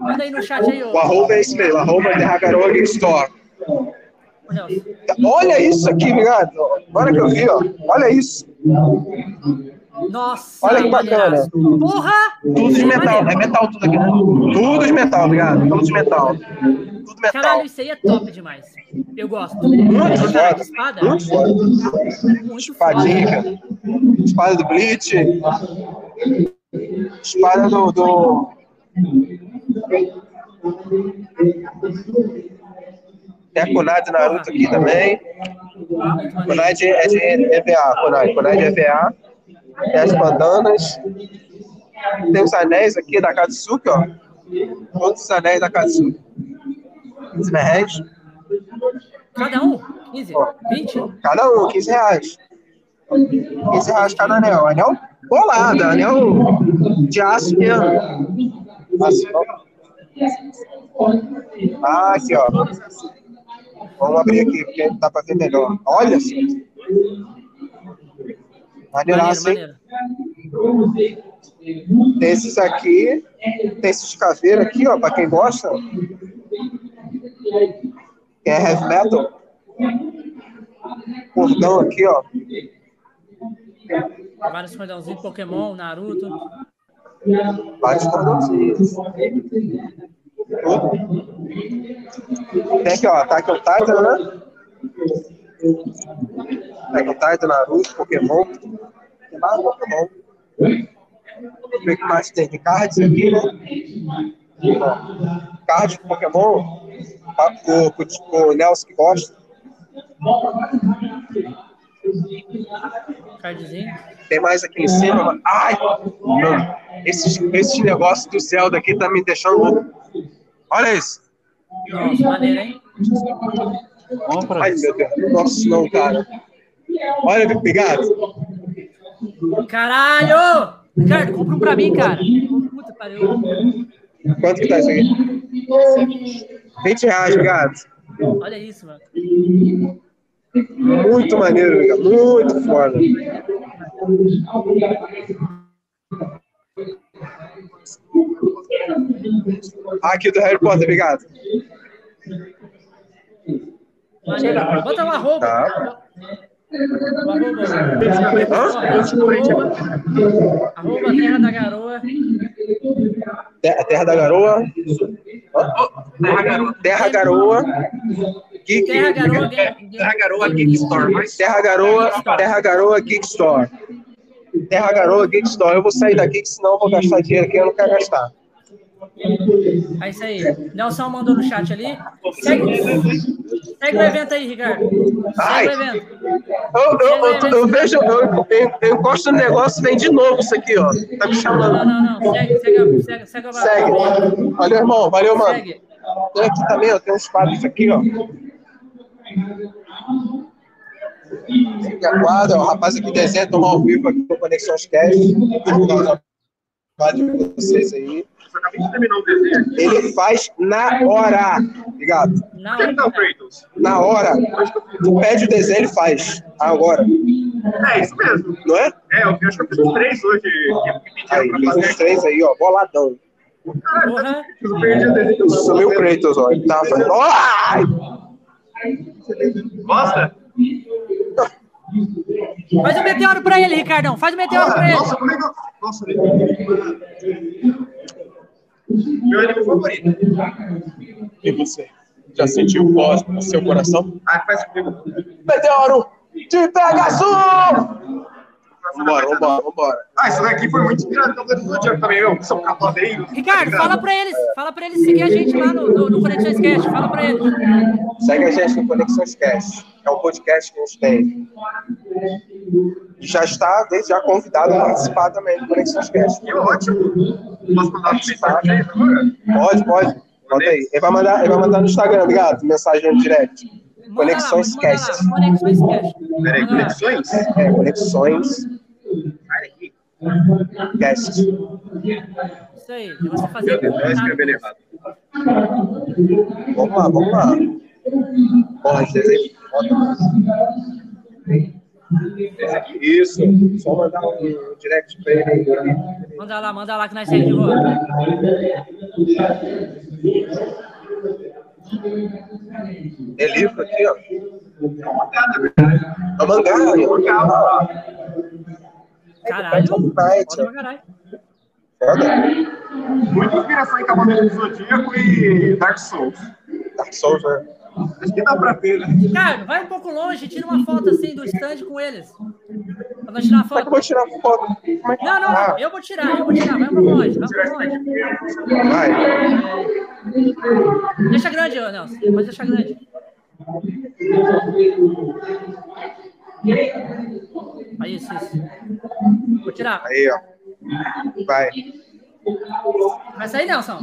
Manda aí no chat aí, ô. O arroba é esse mesmo, arroba Terra Garoa Geek Store. Olha isso aqui, ligado? Agora que eu vi, ó. Olha isso. Nossa, Olha que bacana. Porra! Tudo de metal, é metal tudo aqui, né? Tudo de metal, ligado? Tudo de metal. Tudo metal. Caralho, isso aí é top demais. Eu gosto. Muito foda. espada? Muito foda. Muito Espadinha, foda. cara. Espada do Bleach. Espada do. do... Tem a de Naruto aqui também. De, é de EVA. Kunai de EVA. Tem as bandanas. Tem os anéis aqui da Katsuki, ó. Todos os anéis da Katsuki. 15 reais. Cada um? 15? 20? Cada um, 15 reais. 15 reais cada anel. Anel bolado, anel de aço mesmo. Ah, aqui, ó. Vamos abrir aqui, porque dá pra ver melhor. Olha só. Maneiro, Maneiraço, hein? maneiro. Tem esses aqui. Tem esses caveiros aqui, ó, pra quem gosta. É heavy metal. Cordão aqui, ó. Vários cordãozinhos, Pokémon, Naruto. Vários. Tudo. Tem aqui, ó, Attack on Titan, né? Attack on Titan, Naruto, Pokémon. Tem mais Pokémon. Vamos ver o que mais tem. Tem cards aqui, né? Card de Pokémon. Papo com o Nelson que gosta. Cardzinho. Tem mais aqui em cima. Ai! Mano, esses, esses negócios do Zelda aqui tá me deixando louco. Olha isso. Nossa, maneiro, hein? Compra. Ai, meu Deus. Nossa, não, cara. Olha, obrigado. Caralho! Ricardo, compra um pra mim, cara. Puta, pariu. Quanto que tá isso aqui? 20 reais, obrigado. Olha isso, mano. Muito maneiro, muito foda. Aqui do Harry Potter, obrigado. Bota lá, rouba. Tá. Arroba, arroba Terra da Garoa. Terra, da Garoa. Terra Garoa. Terra Garoa. Geek- Terra Garoa. Terra Garoa Geek Store. Mas Terra Garoa, Terra Garoa Geek Store. Terra Garoa Geek Store. Eu vou sair daqui, que senão eu vou gastar dinheiro aqui, eu não quero gastar. É isso aí. Nelson mandou no chat ali. Segue, segue o evento aí, Ricardo. Segue o evento. Eu, eu, eu, eu vejo, eu, encosto no negócio, vem de novo isso aqui, ó. Tá me Não, chamando. não, não. Segue, segue, segue, segue a Segue. Valeu, irmão. Valeu, mano. Segue. Tem aqui também, ó. Tem uns quadros aqui, ó. Tem a quadra. O rapaz aqui desenha, tomar ao vivo aqui no Conexões Cast. Divulgar o de vocês aí. Ele faz na hora. Ligado? Na hora. Kratos? Na hora. Tu pede o desenho, ele faz. Agora. É, isso mesmo. Não é? É, eu acho que eu fiz três hoje Aí, fazer. uns três aí, ó. Boladão. Porra. Eu perdi o desenho que eu Sumiu o Kratos, ó. Ele tava fazendo. Ai! Gosta? Faz um meteoro pra ele, Ricardão. Faz um meteoro pra ele. Nossa, como é que eu... Nossa, meu anime favorito. E você? Já sentiu o cosmo no seu coração? Ah, faz comigo. Meteoro de Pegasus! Vambora, vambora, vambora. Ah, isso daqui foi muito inspirado no do Zodíaco também, eu, que sou cavaleiro. Ricardo, fala pra eles. Fala pra eles seguir a gente lá no, no, no Conexões. Fala pra eles. Segue a gente no Conexões Cast. É um podcast que a gente tem. E já está, desde já, convidado a participar também do Conexões Cast. Que ótimo. Posso mandar mensagem aí agora? Pode, pode. Bota aí. Ele vai mandar, ele vai mandar no Instagram, ligado? Mensagem no direct. Lá, Conexões lá. Cast. Conexões Cast. Peraí, conexões? É, Conexões. Cast. Isso aí. Você fazer Meu Deus, eu escrevi errado. Vamos lá, vamos lá. Porra, às vezes aí. Isso. Só mandar um direct pra ele aí. Manda lá, manda lá que nós segue de volta. É livro aqui, ó. É mangá, é mangá. Caralho. Night, Foda pra caralho. Foda. Muita inspiração em Cavaleiro do Zodíaco e Dark Souls. Dark Souls, né? Acho que dá pra ver, né? Ricardo, vai um pouco longe, tira uma foto assim do stand com eles. Pra nós tirar uma Como é que eu foto. vou tirar foto? É. Não, não, Ah, não, eu vou tirar, eu vou tirar. Vai um pouco longe, vai um pouco longe. vai. Deixa grande, Nelson. Pode deixar grande. Aí, isso, isso. Vou tirar. Aí, ó. Vai. Vai sair, Nelson?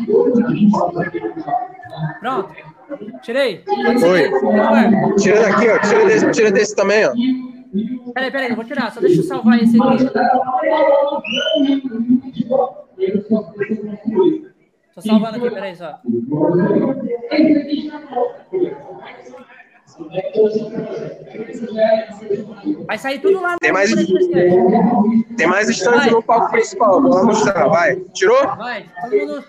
Pronto. Tirei. Vai. Tira daqui, ó. Tira desse, tira desse também, ó. Peraí, peraí, vou tirar. Só deixa eu salvar esse aqui. Tô salvando aqui, peraí só. Vai sair tudo lá no Tem mais-. Tem mais stand Vai. no palco principal. Vou lá mostrar. Vai. Tirou? Vai, todo mundo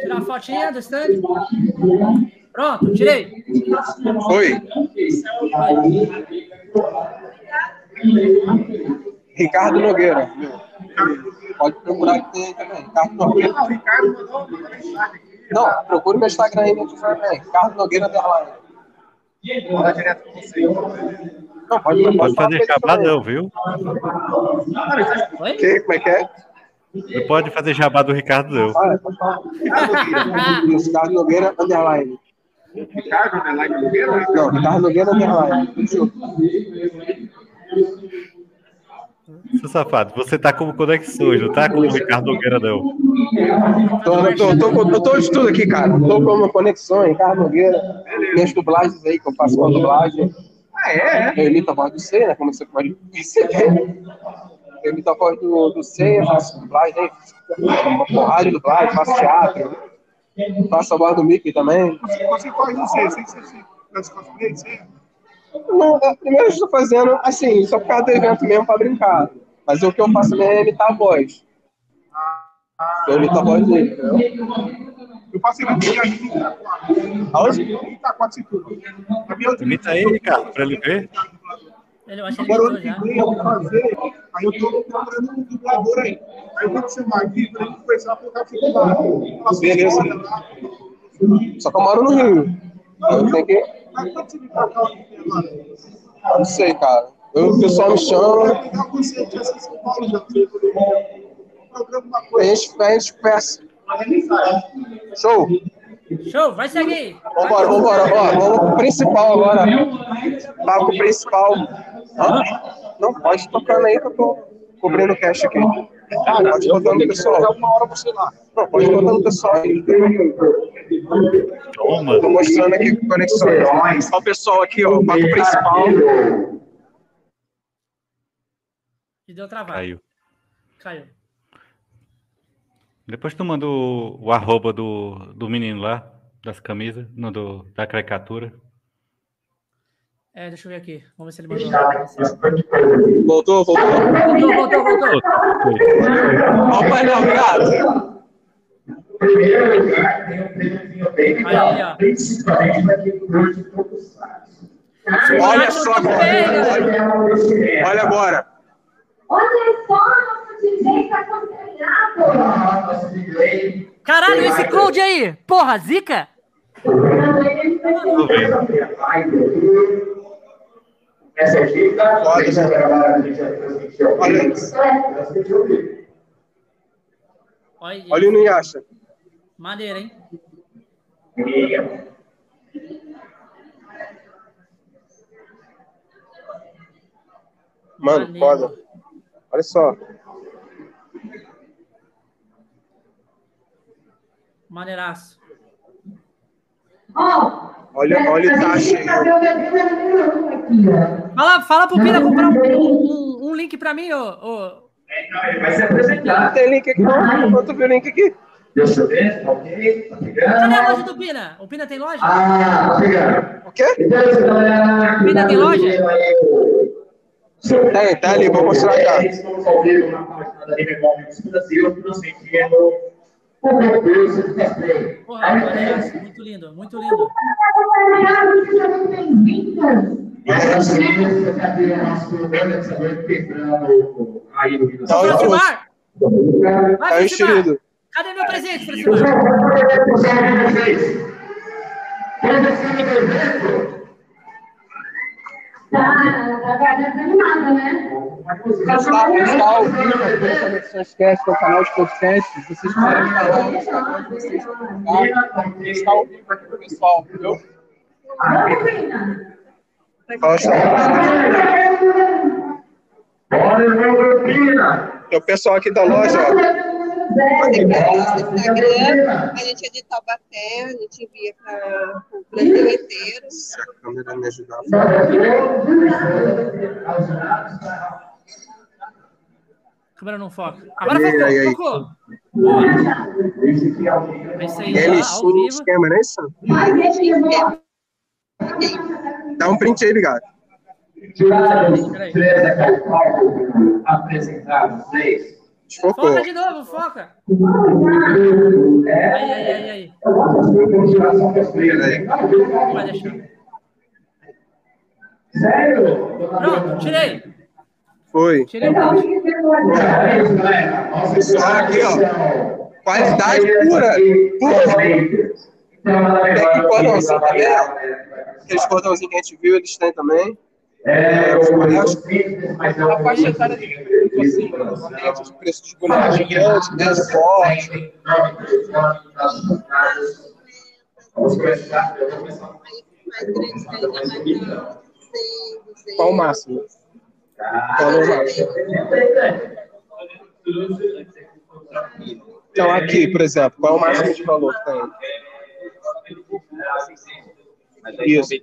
tirar a fotinha do stand. Pronto, tirei. Foi. Ricardo Nogueira. Pode procurar que tem também. Ricardo Nogueira. Ah, o Ricardo mandou uma mensagem aqui. Não, procure meu Instagram aí também. Ricardo Nogueira Underline. Mandar direto com você. Não, pode, Pode pode fazer jabá não, viu? Oi? Que, como é que é? Não pode fazer jabá do Ricardo não. Pode falar. Isso, Ricardo Nogueira Underline. Ricardo, underline Nogueira? Não, Ricardo Nogueira Underline. Seu safado, você tá como conexões, não tá como Ricardo Nogueira não. Tô, tô, tô, com- eu tô de tudo aqui, cara. Tô com uma conexão, Ricardo Nogueira. Minhas dublagens aí, que eu faço uma dublagem. Ah, é? Eu imito a voz do C, né? Como você pode perceber. Eu imito a voz do, do C, eu faço dublagem, né? uma porrada de dublagem, faço teatro. Faço a voz do Mickey também. Você, você pode, não sei, sei que você faz cosplay, você... Não, é, primeiro eu estou fazendo, assim, só por causa do evento mesmo pra brincar. Mas o que eu faço mesmo é imitar a voz. Eu imito a voz dele, entendeu? Eu passei na minha em Itaquá. Aonde? Em Itaquá de Imita aí, Ricardo, pra ele ver. Ele, eu acho que ele Agora, ano já. que vem, eu vou fazer. Aí eu tô procurando um dublador aí. Aí eu vou te chamar aqui pra gente conversar com o cara que lá. Falar sobre Beleza. Só que eu moro no Rio. Eu tenho que. Mas quando você me tocar aqui, lá, Não sei, cara. Eu, o pessoal me chama, uma a gente, a gente conversa. Show? Show, vai seguir. Vambora, vambora. Ó, vamos pro principal agora. Papo principal. Hã? Não, pode tocando aí que eu tô cobrindo o cash aqui. Pode ir botando o pessoal. uma hora você lá. Não, pode ir botando o pessoal aí. Toma. Tô mostrando aqui conexões. Ó o pessoal aqui, ó. Papo principal. E deu travado. Caiu. Caiu. Depois tu manda o, o arroba do, do menino lá, das camisas, no, do, da caricatura. É, deixa eu ver aqui. Vamos ver se ele mandou. Voltou, voltou. Voltou, voltou, voltou. Ó o painel, obrigado. Primeiro lugar, tem um prêmiozinho bem legal, Aí, ó. principalmente quem curte todos Olha só, olha, olha agora. Olha só, nosso DJ tá contaminado. Caralho, esse Cloud aí! Porra, zica! Essa aqui tá Olha. deixa eu gravar, a gente vai transmitir ao Olha vivo. isso. Transmitir ao vivo. Olha, Olha o Nuyasha. Maneiro, hein? Mano, foda. Olha só. Maneiraço. Olha, olha o Itachi aí. Fala, fala pro Pina comprar um, um, um link pra mim, ô. ô. Ele vai se apresentar. Não tem link aqui, não. Quanto viu o link aqui? Deixa eu ver, ok? Tá Cadê a loja do Pina? O Pina tem loja? Ah, tá pegando. O quê? Então, galera, Pina tem loja? Tem, tá ali, vou mostrar cá. Estamos ao vivo na página da Liga Comics Brasil, transmitindo o concurso de cosplay. Porra, maneiraço. Muito lindo, muito lindo. Tá nosso programa de saber quebrando aí o Tá Ô, o Francimar! Tá o enxerido. Francimar! Cadê meu Está, está ao vivo aqui no Conexões Cast, que é o canal de podcast. Vocês quiserem falar no Instagram de vocês, tá? está ao vivo aqui pro pessoal, entendeu? Olha, meu Pina! É o pessoal aqui da loja, ó. Instagram, a gente é de Taubaté, a gente envia para o Brasil inteiro. Se a câmera me ajudar. Câmera não foca. Agora Aí, focou, aí, focou. É isso aí, ao vivo. esquema, isso? Dá um print aí, ligado. Apresentar vocês. Desfocou. Foca de novo, foca. Aí, aí, aí, aí. Deixar. Sério? Pronto, tirei. Foi. Tirei aqui, ó. Qualidade pura. Pura. Tem aqui cordãozinho também, ó. Aqueles cordãozinhos que a gente viu, eles têm também. É, os bonecos. é A o faixa etária de assim, preço de boneco gigante, preço forte. Vamos começar. Eu vou começar. Mais três, aí dá mais pra 100, 200. Qual o máximo? Máximo? Então, aqui, por exemplo, qual é o máximo de valor que tem? Isso.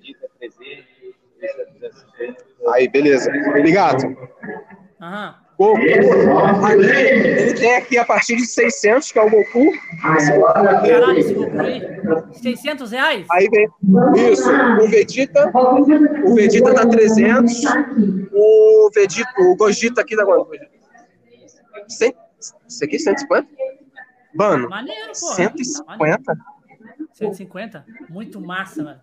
Aí, beleza. Ligado? Aham. Goku. Ele tem aqui a partir de 600, que é o Goku. Caralho, esse Goku aí. 600 reais? Aí vem. Isso. O Vegeta. O Vegeta tá 300. O Vegeta. O Gogeta aqui da quanto? 100, isso aqui, 150? Mano, Maneiro, porra. 150? 150? Muito massa, mano.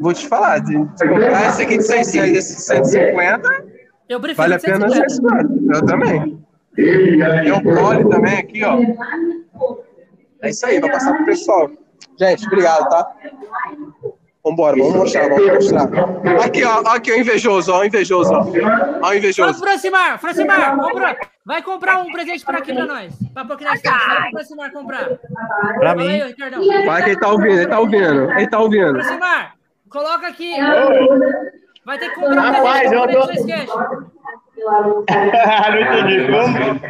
Vou te falar, de, de comprar esse aqui de 600, esse 150, Eu prefiro vale a pena 150. 150. Eu também. Tem o Prole também aqui, ó. É isso aí, vou passar pro pessoal. Gente, obrigado, tá? Vambora, vamos mostrar, vamos mostrar. Aqui, ó, aqui o invejoso, ó, o invejoso, ó. Ó o Vamos, invejoso. Francimar, Francimar, compra. Vai comprar um presente pra aqui pra nós. Pra estante. Vai pro Francimar comprar. Pra mim. aí, ô, Ricardão. Vai que ele tá ouvindo, ele tá ouvindo, ele tá ouvindo. Francimar, coloca aqui. Vai ter que comprar um presente eu tô-. Não entendi como.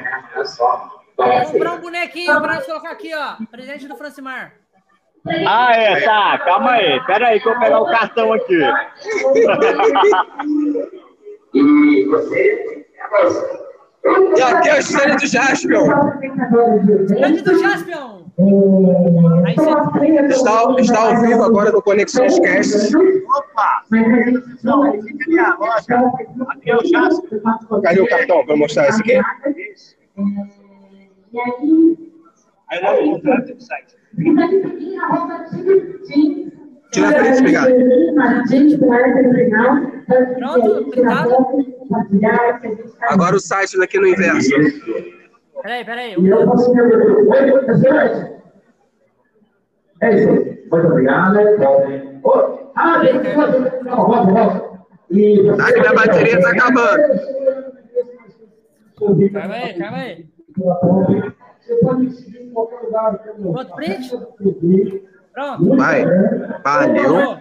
Comprar um bonequinho pra nós colocar aqui, ó. Presente do Francimar. Ah, é, tá. Calma aí. Pera aí que eu vou pegar o cartão aqui. E aqui é o stand do Jaspion. Grande do Jaspion. Está, está ao vivo agora no Conexões Cast. Opa! Não, é. Cadê o cartão para mostrar isso aqui? Aí lá no contrato do site. Tira a frente, obrigado. Pronto, pintado? Agora o site daqui no inverso. Peraí, peraí. É isso. Muito obrigado. Ah, volta, volta. E Tá minha bateria tá acabando. Calma aí, calma aí. Você pode me seguir em qualquer lugar. Outro print? Pronto. Vai. Valeu.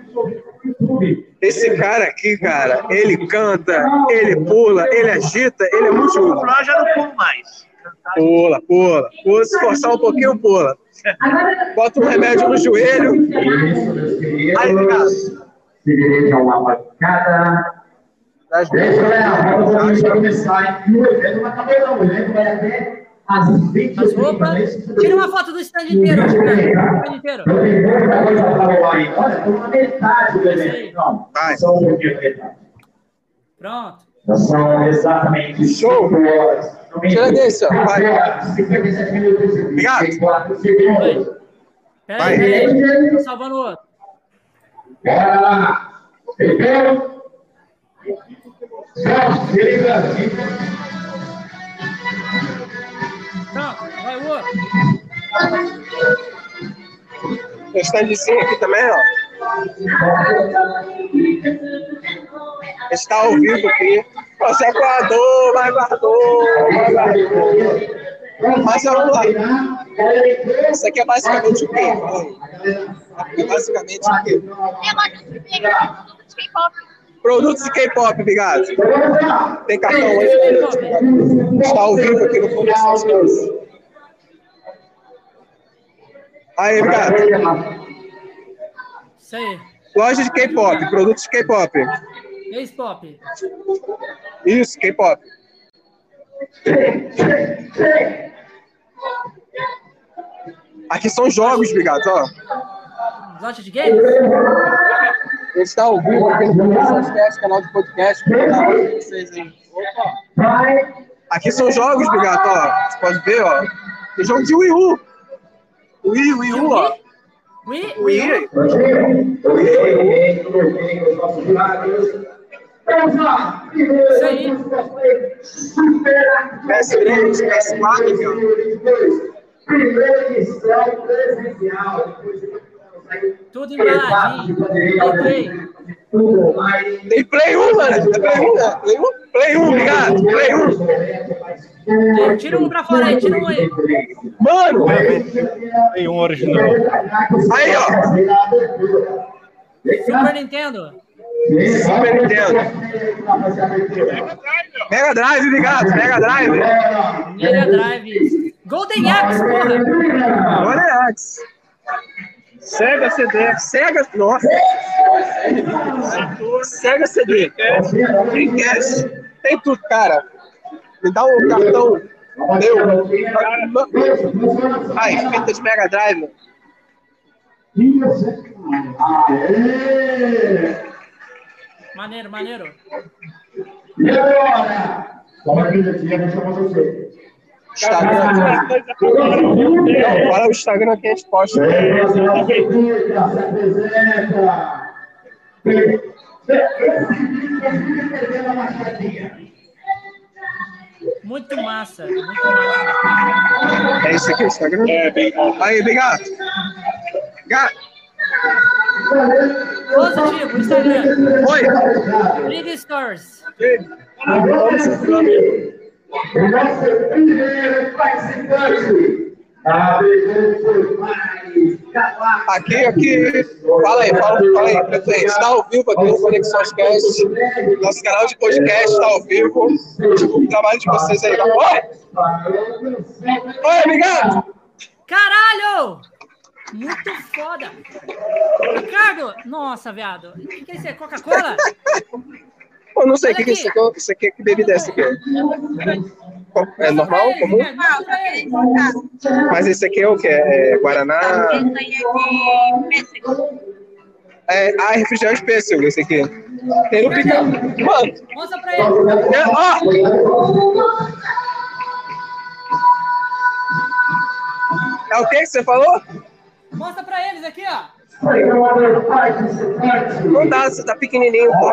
Esse cara aqui, cara, ele canta, ele pula, ele agita, ele é muito jogo. Lá já não pulo mais. Pula, pula. Pula, se forçar um pouquinho, pula. Bota um remédio no joelho. Aí, obrigado. Se dirige a uma bancada. Deixa, vamos começar. hein? E o evento não acabou, não. O evento vai até às 20 As roupas. Tira uma foto do stand inteiro, stand inteiro. Olha, na metade do evento. Não, Vai. só um pouquinho da metade. Pronto. Já são exatamente Show. 5 horas. Tira desse, ó. Vai. 57 minutos e Obrigado. 24 segundos. Peraí, peraí. Tô salvando o outro. Bora lá. Primeiro. Celso, liga. Pronto, vai o outro. Tem standzinho aqui também, ó. Está ao vivo aqui. Você guardou, vai guardou, vai guardou. Mas vamos lá. Isso aqui é basicamente o quê? É basicamente o quê? Produtos de K-pop, obrigado. Tem cartão aí? Está ao vivo aqui no Conexão Skills. Aí, obrigado. Isso aí. Loja de K-pop, produtos de K-pop. Ex-pop. Isso, K-pop. Aqui são jogos, obrigado, ó. Loja de games? Ele está ao vivo aqui no Conexões Cast, canal de podcast. Obrigado a vocês aí. Aqui são jogos, obrigado, ó. Você pode ver, ó. Tem jogo de Wii U. Wii, Wii U, ó. Wii? Wii. Isso aí. PS3, PS4, aqui, ó. Primeira edição presencial. Tudo embaladinho. Play. Tem Play 1, mano. Tem Play 1, né? Play 1, Play 1, obrigado. Play 1. Tira um pra fora aí, tira um aí. Mano! Tem um original. Aí, ó. Super Nintendo. Super Nintendo. Mega Drive, obrigado. Mega Drive. Mega Drive. Golden Axe, porra. Olha Axe. Sega CD. Sega. Nossa. Sega CD. Dreamcast. Tem tudo, cara. Me dá um cartão. Deu. Aí, fita de Mega Drive. Maneiro, maneiro. E agora? Toma aqui, gente, já vou chamar você. Instagram. Não, fala o Instagram que a gente posta. Muito massa, muito massa. É isso aqui o Instagram? É, bem. Aí, bem gato. Gato. Positivo, Instagram. Oi. Big Stores. O nosso primeiro participante. A foi mais Aqui, aqui. Fala aí, fala, fala aí, presidente. Está ao vivo aqui no Conexões Cast. Nosso canal de podcast está ao vivo. O trabalho de vocês aí. Oi! Oi, obrigado! Caralho! Muito foda! Ricardo! Nossa, viado. O que, é isso? É Coca-Cola? Eu não sei o que, que é isso aqui. Isso aqui, que bebida é essa aqui? É normal, comum? Mas esse aqui é o que? É Guaraná? É, ah, é refrigerante pêssego esse aqui. Tem no pica... Mano! Mostra pra ele! É, ó! É o que que você falou? Mostra pra eles aqui, ó. Não dá, você tá pequenininho, pô.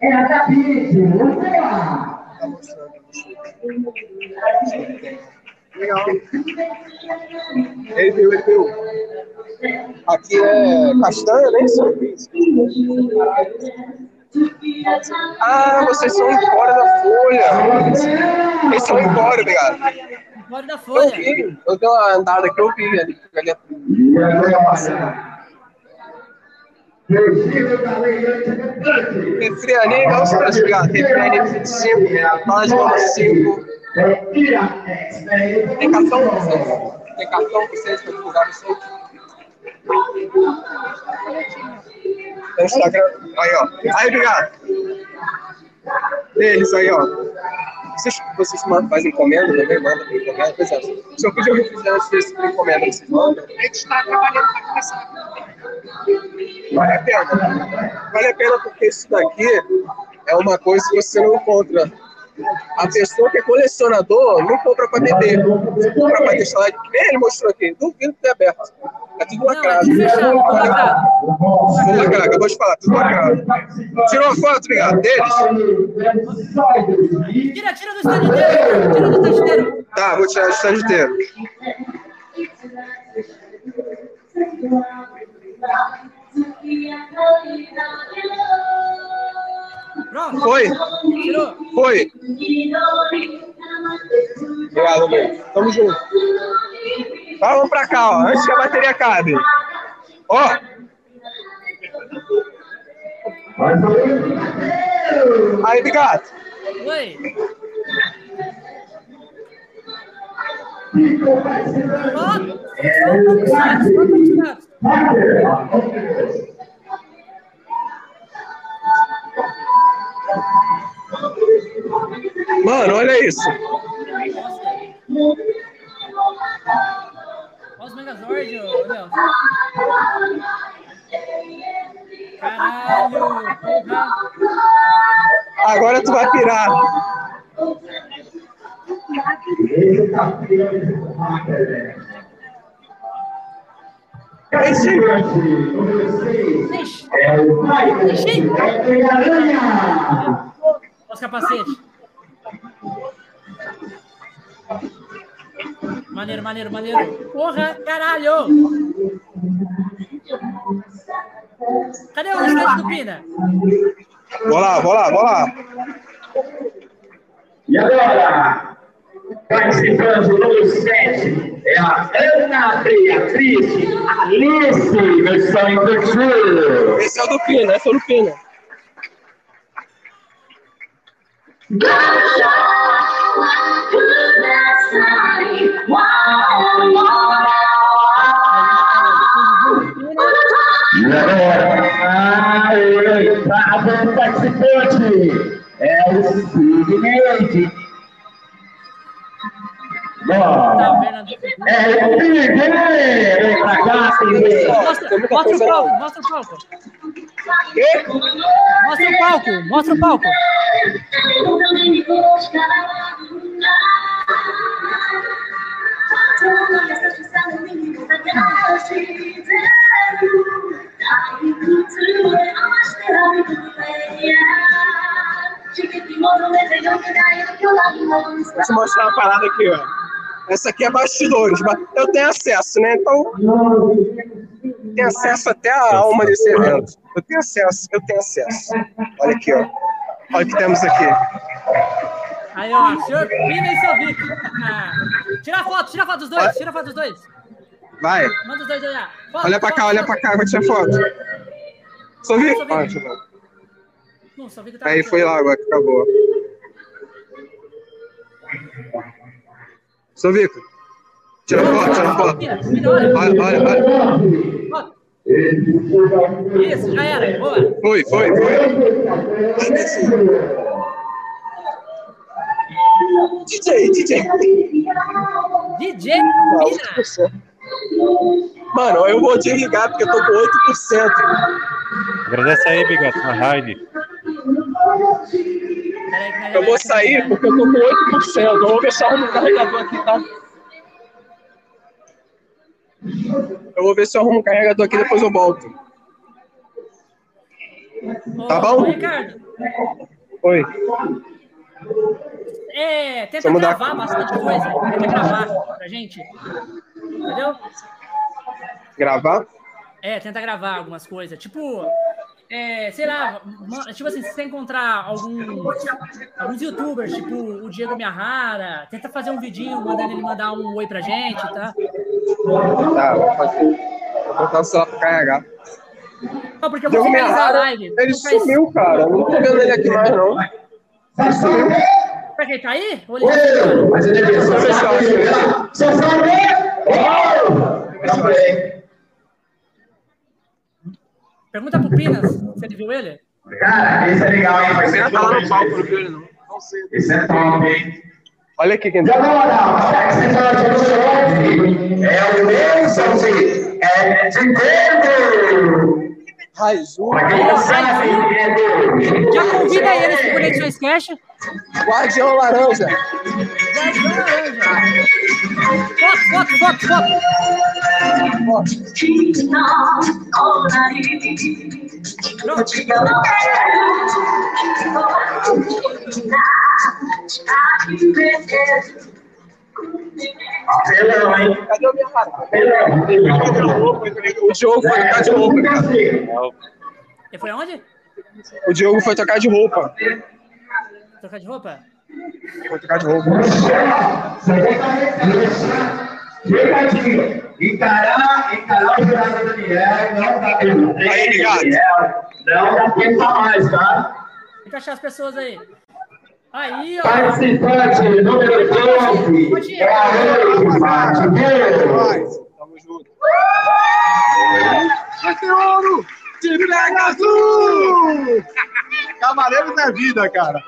É a David, vamos lá. Legal. Ele viu, ele viu. Aqui é castanha, né? Ah, vocês são embora da folha. Eles são embora, obrigado. Fora da Eu folha. vi, eu dei uma andada aqui, eu vi ali. ali Refrianinho, vamos para obrigado. Refrianinho 25, bala de bola 5. Tem cartão pra vocês? Tem cartão pra vocês pra divulgar vocês? Tem Instagram. Aí, ó. Aí, obrigado. Deles aí, ó. Vocês, vocês fazem encomenda também? Mandam por encomenda? Pois é. Se eu pedir um refrigerante desse encomenda, vocês mandam? A gente está trabalhando para começar. Vale a pena. Vale a pena porque isso daqui é uma coisa que você não encontra. A pessoa que é colecionador não compra para beber. Você compra para deixar lá. Nem ele mostrou aqui. Duvido que tenha aberto. É tudo lacrado. Fechado, tudo lacrado. Tudo lacrado. Acabou de falar, tudo lacrado. Tirou uma foto, obrigado, deles? Tira, tira do stand inteiro. Tira do stand inteiro. Tá, vou tirar o stand inteiro. Pronto. Foi? Tirou. Foi. Obrigado, meu. Tamo junto. Vamos pra cá, ó. Antes que a bateria acabe. Ó. Aí, obrigado. Oi. Pronto. Mano, olha isso. Olha os Megazord, ô, Léo. Caralho. Porra. Agora tu vai pirar. Esse Ixi. É o Michael. Ixi. Aranha. Olha os capacetes. Maneiro, maneiro, maneiro. Porra, caralho. Cadê o stand do Pina? Vou lá, vou lá, vou lá. E agora, participando do número 7, é a Ana Beatriz Alice, versão infantil. Esse é o do Pina, esse é o do Pina. E agora, o oitavo participante é o Sidney. Bom, é o Sidney! Vem pra cá, mostra o palco, mostra o palco. Mostra o palco, mostra o palco. Vou te mostrar uma parada aqui, ó. Essa aqui é bastidores, mas eu tenho acesso, né? Então, tenho acesso até a alma desse evento. Eu tenho acesso, eu tenho acesso. Olha aqui, ó. Olha o que temos aqui. Aí, ó, senhor Pina e seu Vic. Tira a foto, tira a foto dos dois, tira a foto dos dois. Vai. Manda os dois olhar. Foto, Olha pra cá, olha pra cá, vou tirar foto. Só vi? Ver. Não, só tá Aí foi lá agora que acabou. Sou Vico. Tira foto, tira foto. Olha. Olha, olha. Isso, já era. Boa. Foi, foi, foi. DJ, DJ. DJ. Mano, eu vou desligar porque eu tô com 8%. Agradece aí, Bigato, na raid. Eu vou sair porque eu tô com 8%. Eu vou ver se eu arrumo um carregador aqui, tá? Eu vou ver se eu arrumo um carregador aqui depois eu volto. Tá bom? Ô, Ricardo, Oi. é, tenta Só gravar bastante coisa. Tenta gravar pra gente. Entendeu? Gravar? É, tenta gravar algumas coisas. Tipo, é, sei lá, tipo assim, se você encontrar alguns, alguns youtubers, tipo o Diego Miyahara, tenta fazer um vidinho mandando ele mandar um oi pra gente, tá? Tá, vou fazer. Vou botar o celular pra carregar. Não, porque eu vou Diego finalizar a live. ele sumiu, cara. Eu não tô vendo ele aqui mais, não. Ele sumiu. Pra quem tá aí? Ou ele Mas ele é embora? Deixa eu ver se eu acho ele. Pergunta pro Pinas se ele viu ele. Cara, esse é legal, hein? Vai ser não tá lá no palco, não viu ele, não. Esse é top, hein? Olha aqui quem tá. você fala de Luciano, é o Wilson, é de dentro. Raizu. Não é Já convida eles pro Conexões Cash. Guardião Laranja. Guardião Laranja. Foto, foto, foto, foto. Apelão, hein? Cadê o cara? Apelão. O Diogo foi tocar de roupa. Ele foi aonde? O Diogo foi tocar de roupa. Trocar de roupa? Foi tocar de roupa. Recadinho. Encarar, encarar o jurado Daniel, não dá tempo. Não dá tempo pra mais, tá? Tenta achar as pessoas aí. Aí, ó. Participante número 12 é a Rose. Tamo junto. Vai ter ouro! Time Azul! Cavaleiros da vida, cara.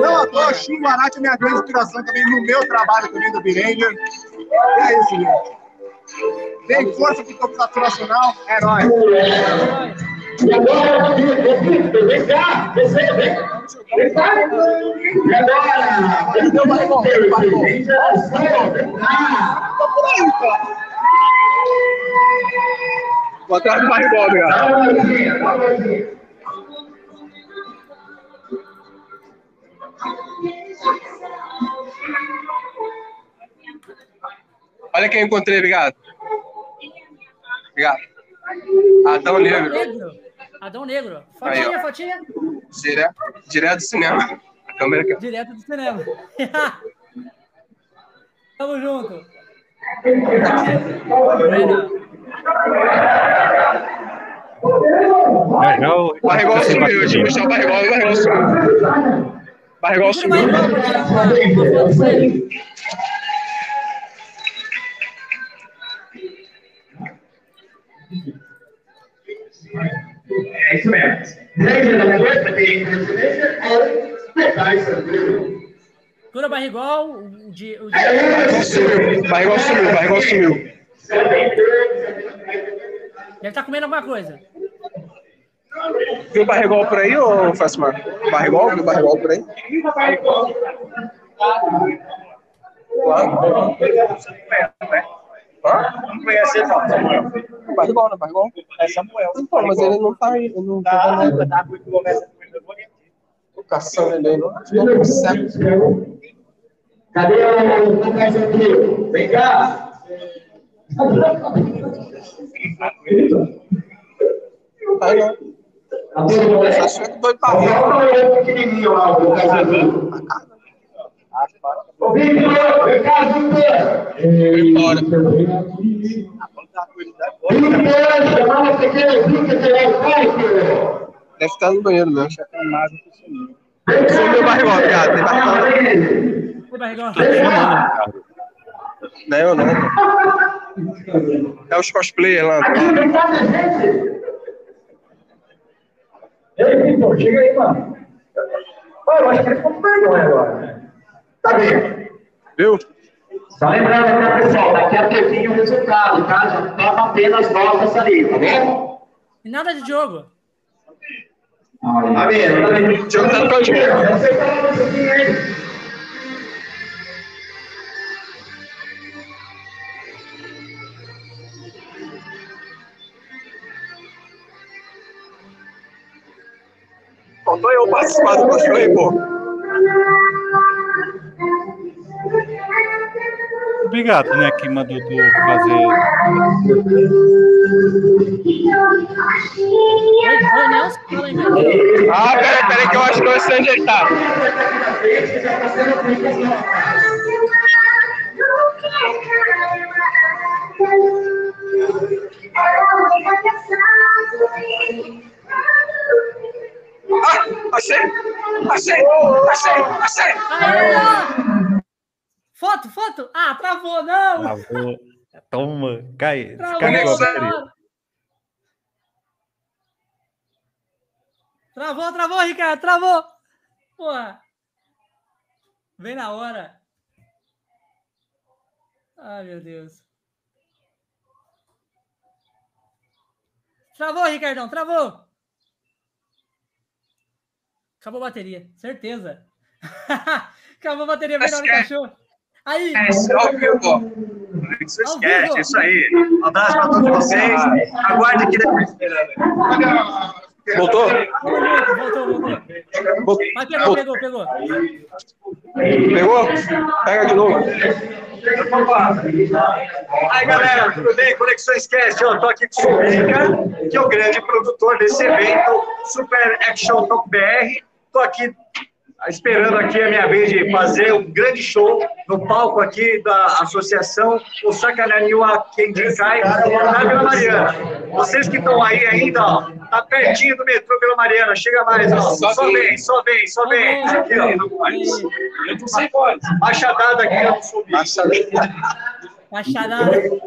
Não à toa, Chico Arati é minha grande inspiração também no meu trabalho também do Biranger. É isso, gente. Vem força pro campo nacional, é nóis. E agora, vem cá, vem, vem, vem. Vem cá. E agora, vem cá, vem cá. Vem cá. Tô por aí, cara. Vou atrás do barrigol, Dá cara. uma olhadinha, dá uma olhadinha. Olha quem eu encontrei, obrigado. Obrigado. Adão Adão Negro. Negro. Adão Negro. Aí, Fotinha, ó. fotinha. Direto, direto do cinema. A câmera aqui. Direto do cinema. Tamo junto. Barrigol sumiu, o barrigol, sumiu. Barrigol sumiu. Com ele. É isso mesmo. Grande da coisa, tem presidência, é pegar isso aqui. Cura barrigol, o de. O de... Barrigol sumiu, barrigol sumiu, barrigol sumiu. Deve estar comendo alguma coisa. Viu barrigol por aí, ô Fasmar? Barrigol? Viu barrigol por aí? Não conhece ele, não. Barrigol, não é barrigol? É Samuel. Então, mas ele não tá aí. Ele não tá Tá, dando tá ele. Tô caçando ele aí. Não Não consegue. Cadê o? Vem cá. Não tá aí, não. Só se for doido pra ver. Olha o pequenininho lá, o aqui. Ô, Victor, vem cá, Victor. Victor, chamava esse aqui, Victor, você é o Victor. Deve estar no banheiro mesmo. Vem cá, Sumiu o barrigol, cara. Tem barrigol. Ô, barrigão. Não é eu, não. É os cosplayers lá. Aqui, vem cá, gente. Ei, Victor, chega aí, mano. Olha, eu acho que ele ficou com vergonha agora. né? Tá bem. Viu? Só lembrando aqui, pessoal, daqui a pouquinho o resultado, tá? Já toma apenas notas ali, tá bom? E nada de jogo. Tá vendo? Deixa eu dar pra Eu sei que ela vai seguir, hein? Faltou eu participar do cosplay, pô. Obrigado, né, que mandou tu fazer. Aí. Ah, peraí, peraí, que eu acho que eu sei onde ele tá. Achei! Achei! Achei! Achei! Aí, ó. Foto, foto. Ah, travou, não. Travou. Toma, cai. Travou hora. Travou, travou, Ricardo, travou. Porra. Vem na hora. Ai, meu Deus. Travou, Ricardão, travou. Acabou a bateria, certeza. Acabou a bateria, vem na hora do cachorro. Aí. É isso, ao vivo. Ao Esquece, isso aí. Um abraço para todos vocês. Aguarde aqui depois. Voltou? Voltou, voltou. Voltou. Mas pegou, pegou, pegou. Pegou? Pega de novo. Aí, galera, tudo bem? Conexões Cast, eu tô aqui com o Subica, que é o grande produtor desse evento, Super Action Talk BR. Tô aqui esperando aqui a minha vez de fazer um grande show no palco aqui da Associação Osaka Naniwa Kenjikai, na Vila Mariana. Vocês que estão aí ainda, ó, tá pertinho do metrô Vila Mariana, chega mais, ó. Só vem, só vem, só vem. Aqui, ó. Eu não sei pode. Machadada aqui, ó. Machadada.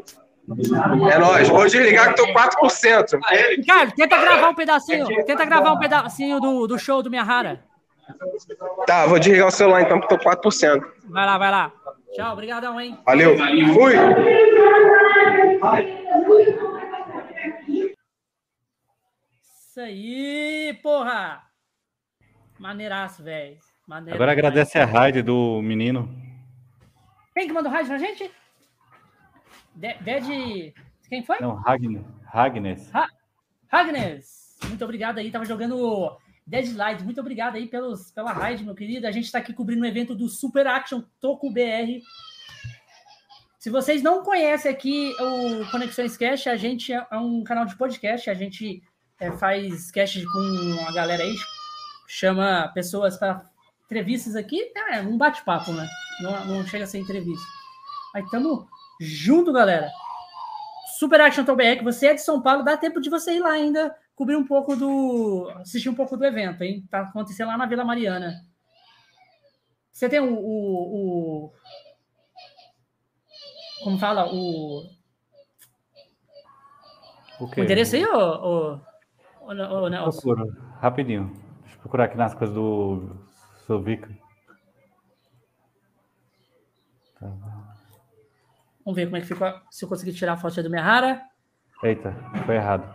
É nóis. Vou desligar que tô 4%. Ricardo, tenta gravar um pedacinho. Tenta gravar um pedacinho do, do show do Miyahara. Tá, vou desligar o celular então, que tô 4%. Vai lá, vai lá. Tchau, obrigadão, hein? Valeu. Fui. Isso aí, porra! Maneiraço, velho. Agora agradece a raid do menino. Quem que mandou raid pra gente? De- Dead. Quem foi? Não, Ragn, Ragnes. Ra Ragnes, muito obrigado aí. Tava jogando Deadlight. Muito obrigado aí pelos, pela raid, meu querido. A gente tá aqui cobrindo o evento do Super Action Toku BR. Se vocês não conhecem aqui o Conexões Cast, a gente é um canal de podcast. A gente é, faz cast com a galera aí, chama pessoas para entrevistas aqui. É um bate-papo, né? Não, não chega a ser entrevista. Aí tamo junto, galera. Super Action Tom BR, você é de São Paulo, dá tempo de você ir lá ainda cobrir um pouco do. assistir um pouco do evento, hein? Tá acontecendo lá na Vila Mariana. Você tem o. o, o- como fala? O, O o endereço aí, ô, ô, ô, ô, Nelson? Procuro, rapidinho. Deixa eu procurar aqui nas coisas do Sovica. Vamos ver como é que ficou. Se eu conseguir tirar a foto do Mihara. Eita, foi errado.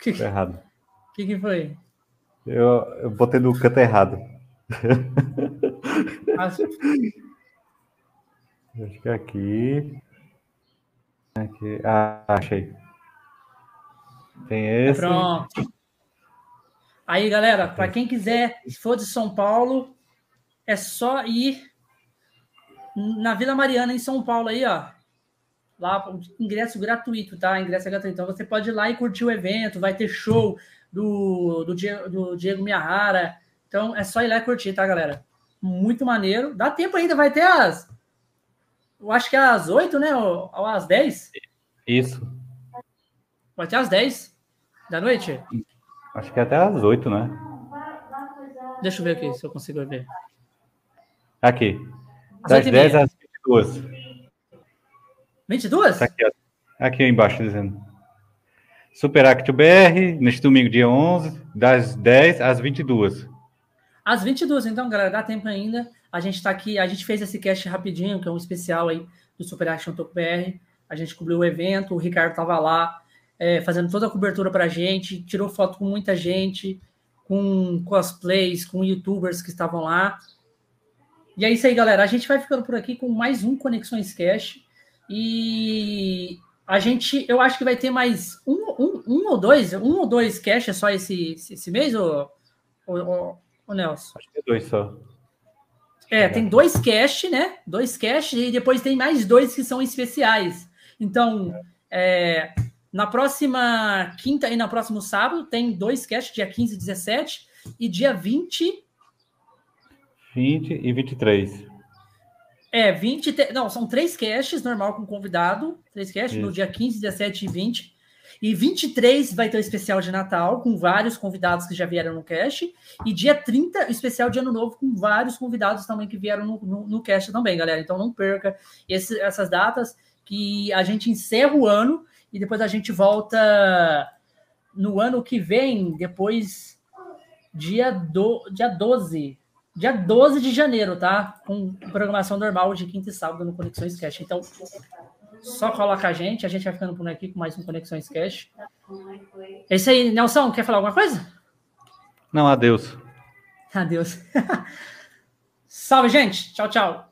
Que, Tá errado. que, que foi? Eu, eu botei no canto errado. Acho- Acho que é aqui. Aqui. Ah, achei. Tem esse. Pronto. Aí, galera, para quem quiser, se for de São Paulo, é só ir na Vila Mariana, em São Paulo, aí, ó. Lá, ingresso gratuito, tá? Ingresso é gratuito. Então você pode ir lá e curtir o evento, vai ter show do, do, Diego, do Diego Miyahara. Então é só ir lá e curtir, tá, galera? Muito maneiro. Dá tempo ainda, vai ter as. Eu acho que é às 8, né? Ou, às 10? Isso. Vai ter às 10 da noite? Acho que é até às 8, né? Deixa eu ver aqui se eu consigo ver. Aqui. Às Das 8 e 10 meia. às 22. 22? Tá aqui, ó. aqui embaixo dizendo. Super Act BR, neste domingo, dia 11, das 10 às 22. Às 22, então, galera, dá tempo ainda. A gente tá aqui, a gente fez esse cast rapidinho, que é um especial aí do Super Action Toco BR. A gente cobriu o evento, o Ricardo tava lá, é, fazendo toda a cobertura pra gente, tirou foto com muita gente, com cosplays, com youtubers que estavam lá. E é isso aí, galera. A gente vai ficando por aqui com mais um Conexões Cash. E a gente, eu acho que vai ter mais um, um, um ou dois, um ou dois cash é só esse, esse, mês, ô, ô, ô Nelson? Acho que é dois só. É, tem dois cash, né? Dois cash e depois tem mais dois que são especiais. Então, é, na próxima quinta e na próximo sábado tem dois cash, dia 15 e 17, e dia 20 20 e 23. É, 20. te- Não, são três caches, normal com convidado. Três caches no dia 15, 17 e 20. E 23 vai ter o especial de Natal, com vários convidados que já vieram no cache. E dia 30, o especial de Ano Novo, com vários convidados também que vieram no, no, no cache também, galera. Então não perca esse- essas datas que a gente encerra o ano e depois a gente volta no ano que vem, depois dia, do, dia 12. Dia 12 de janeiro, tá? Com programação normal de quinta e sábado no Conexões Cash. Então, só coloca a gente. A gente vai ficando por aqui com mais um Conexões Cash. É isso aí, Nelson. Quer falar alguma coisa? Não, adeus. Adeus. Salve, gente. Tchau, tchau.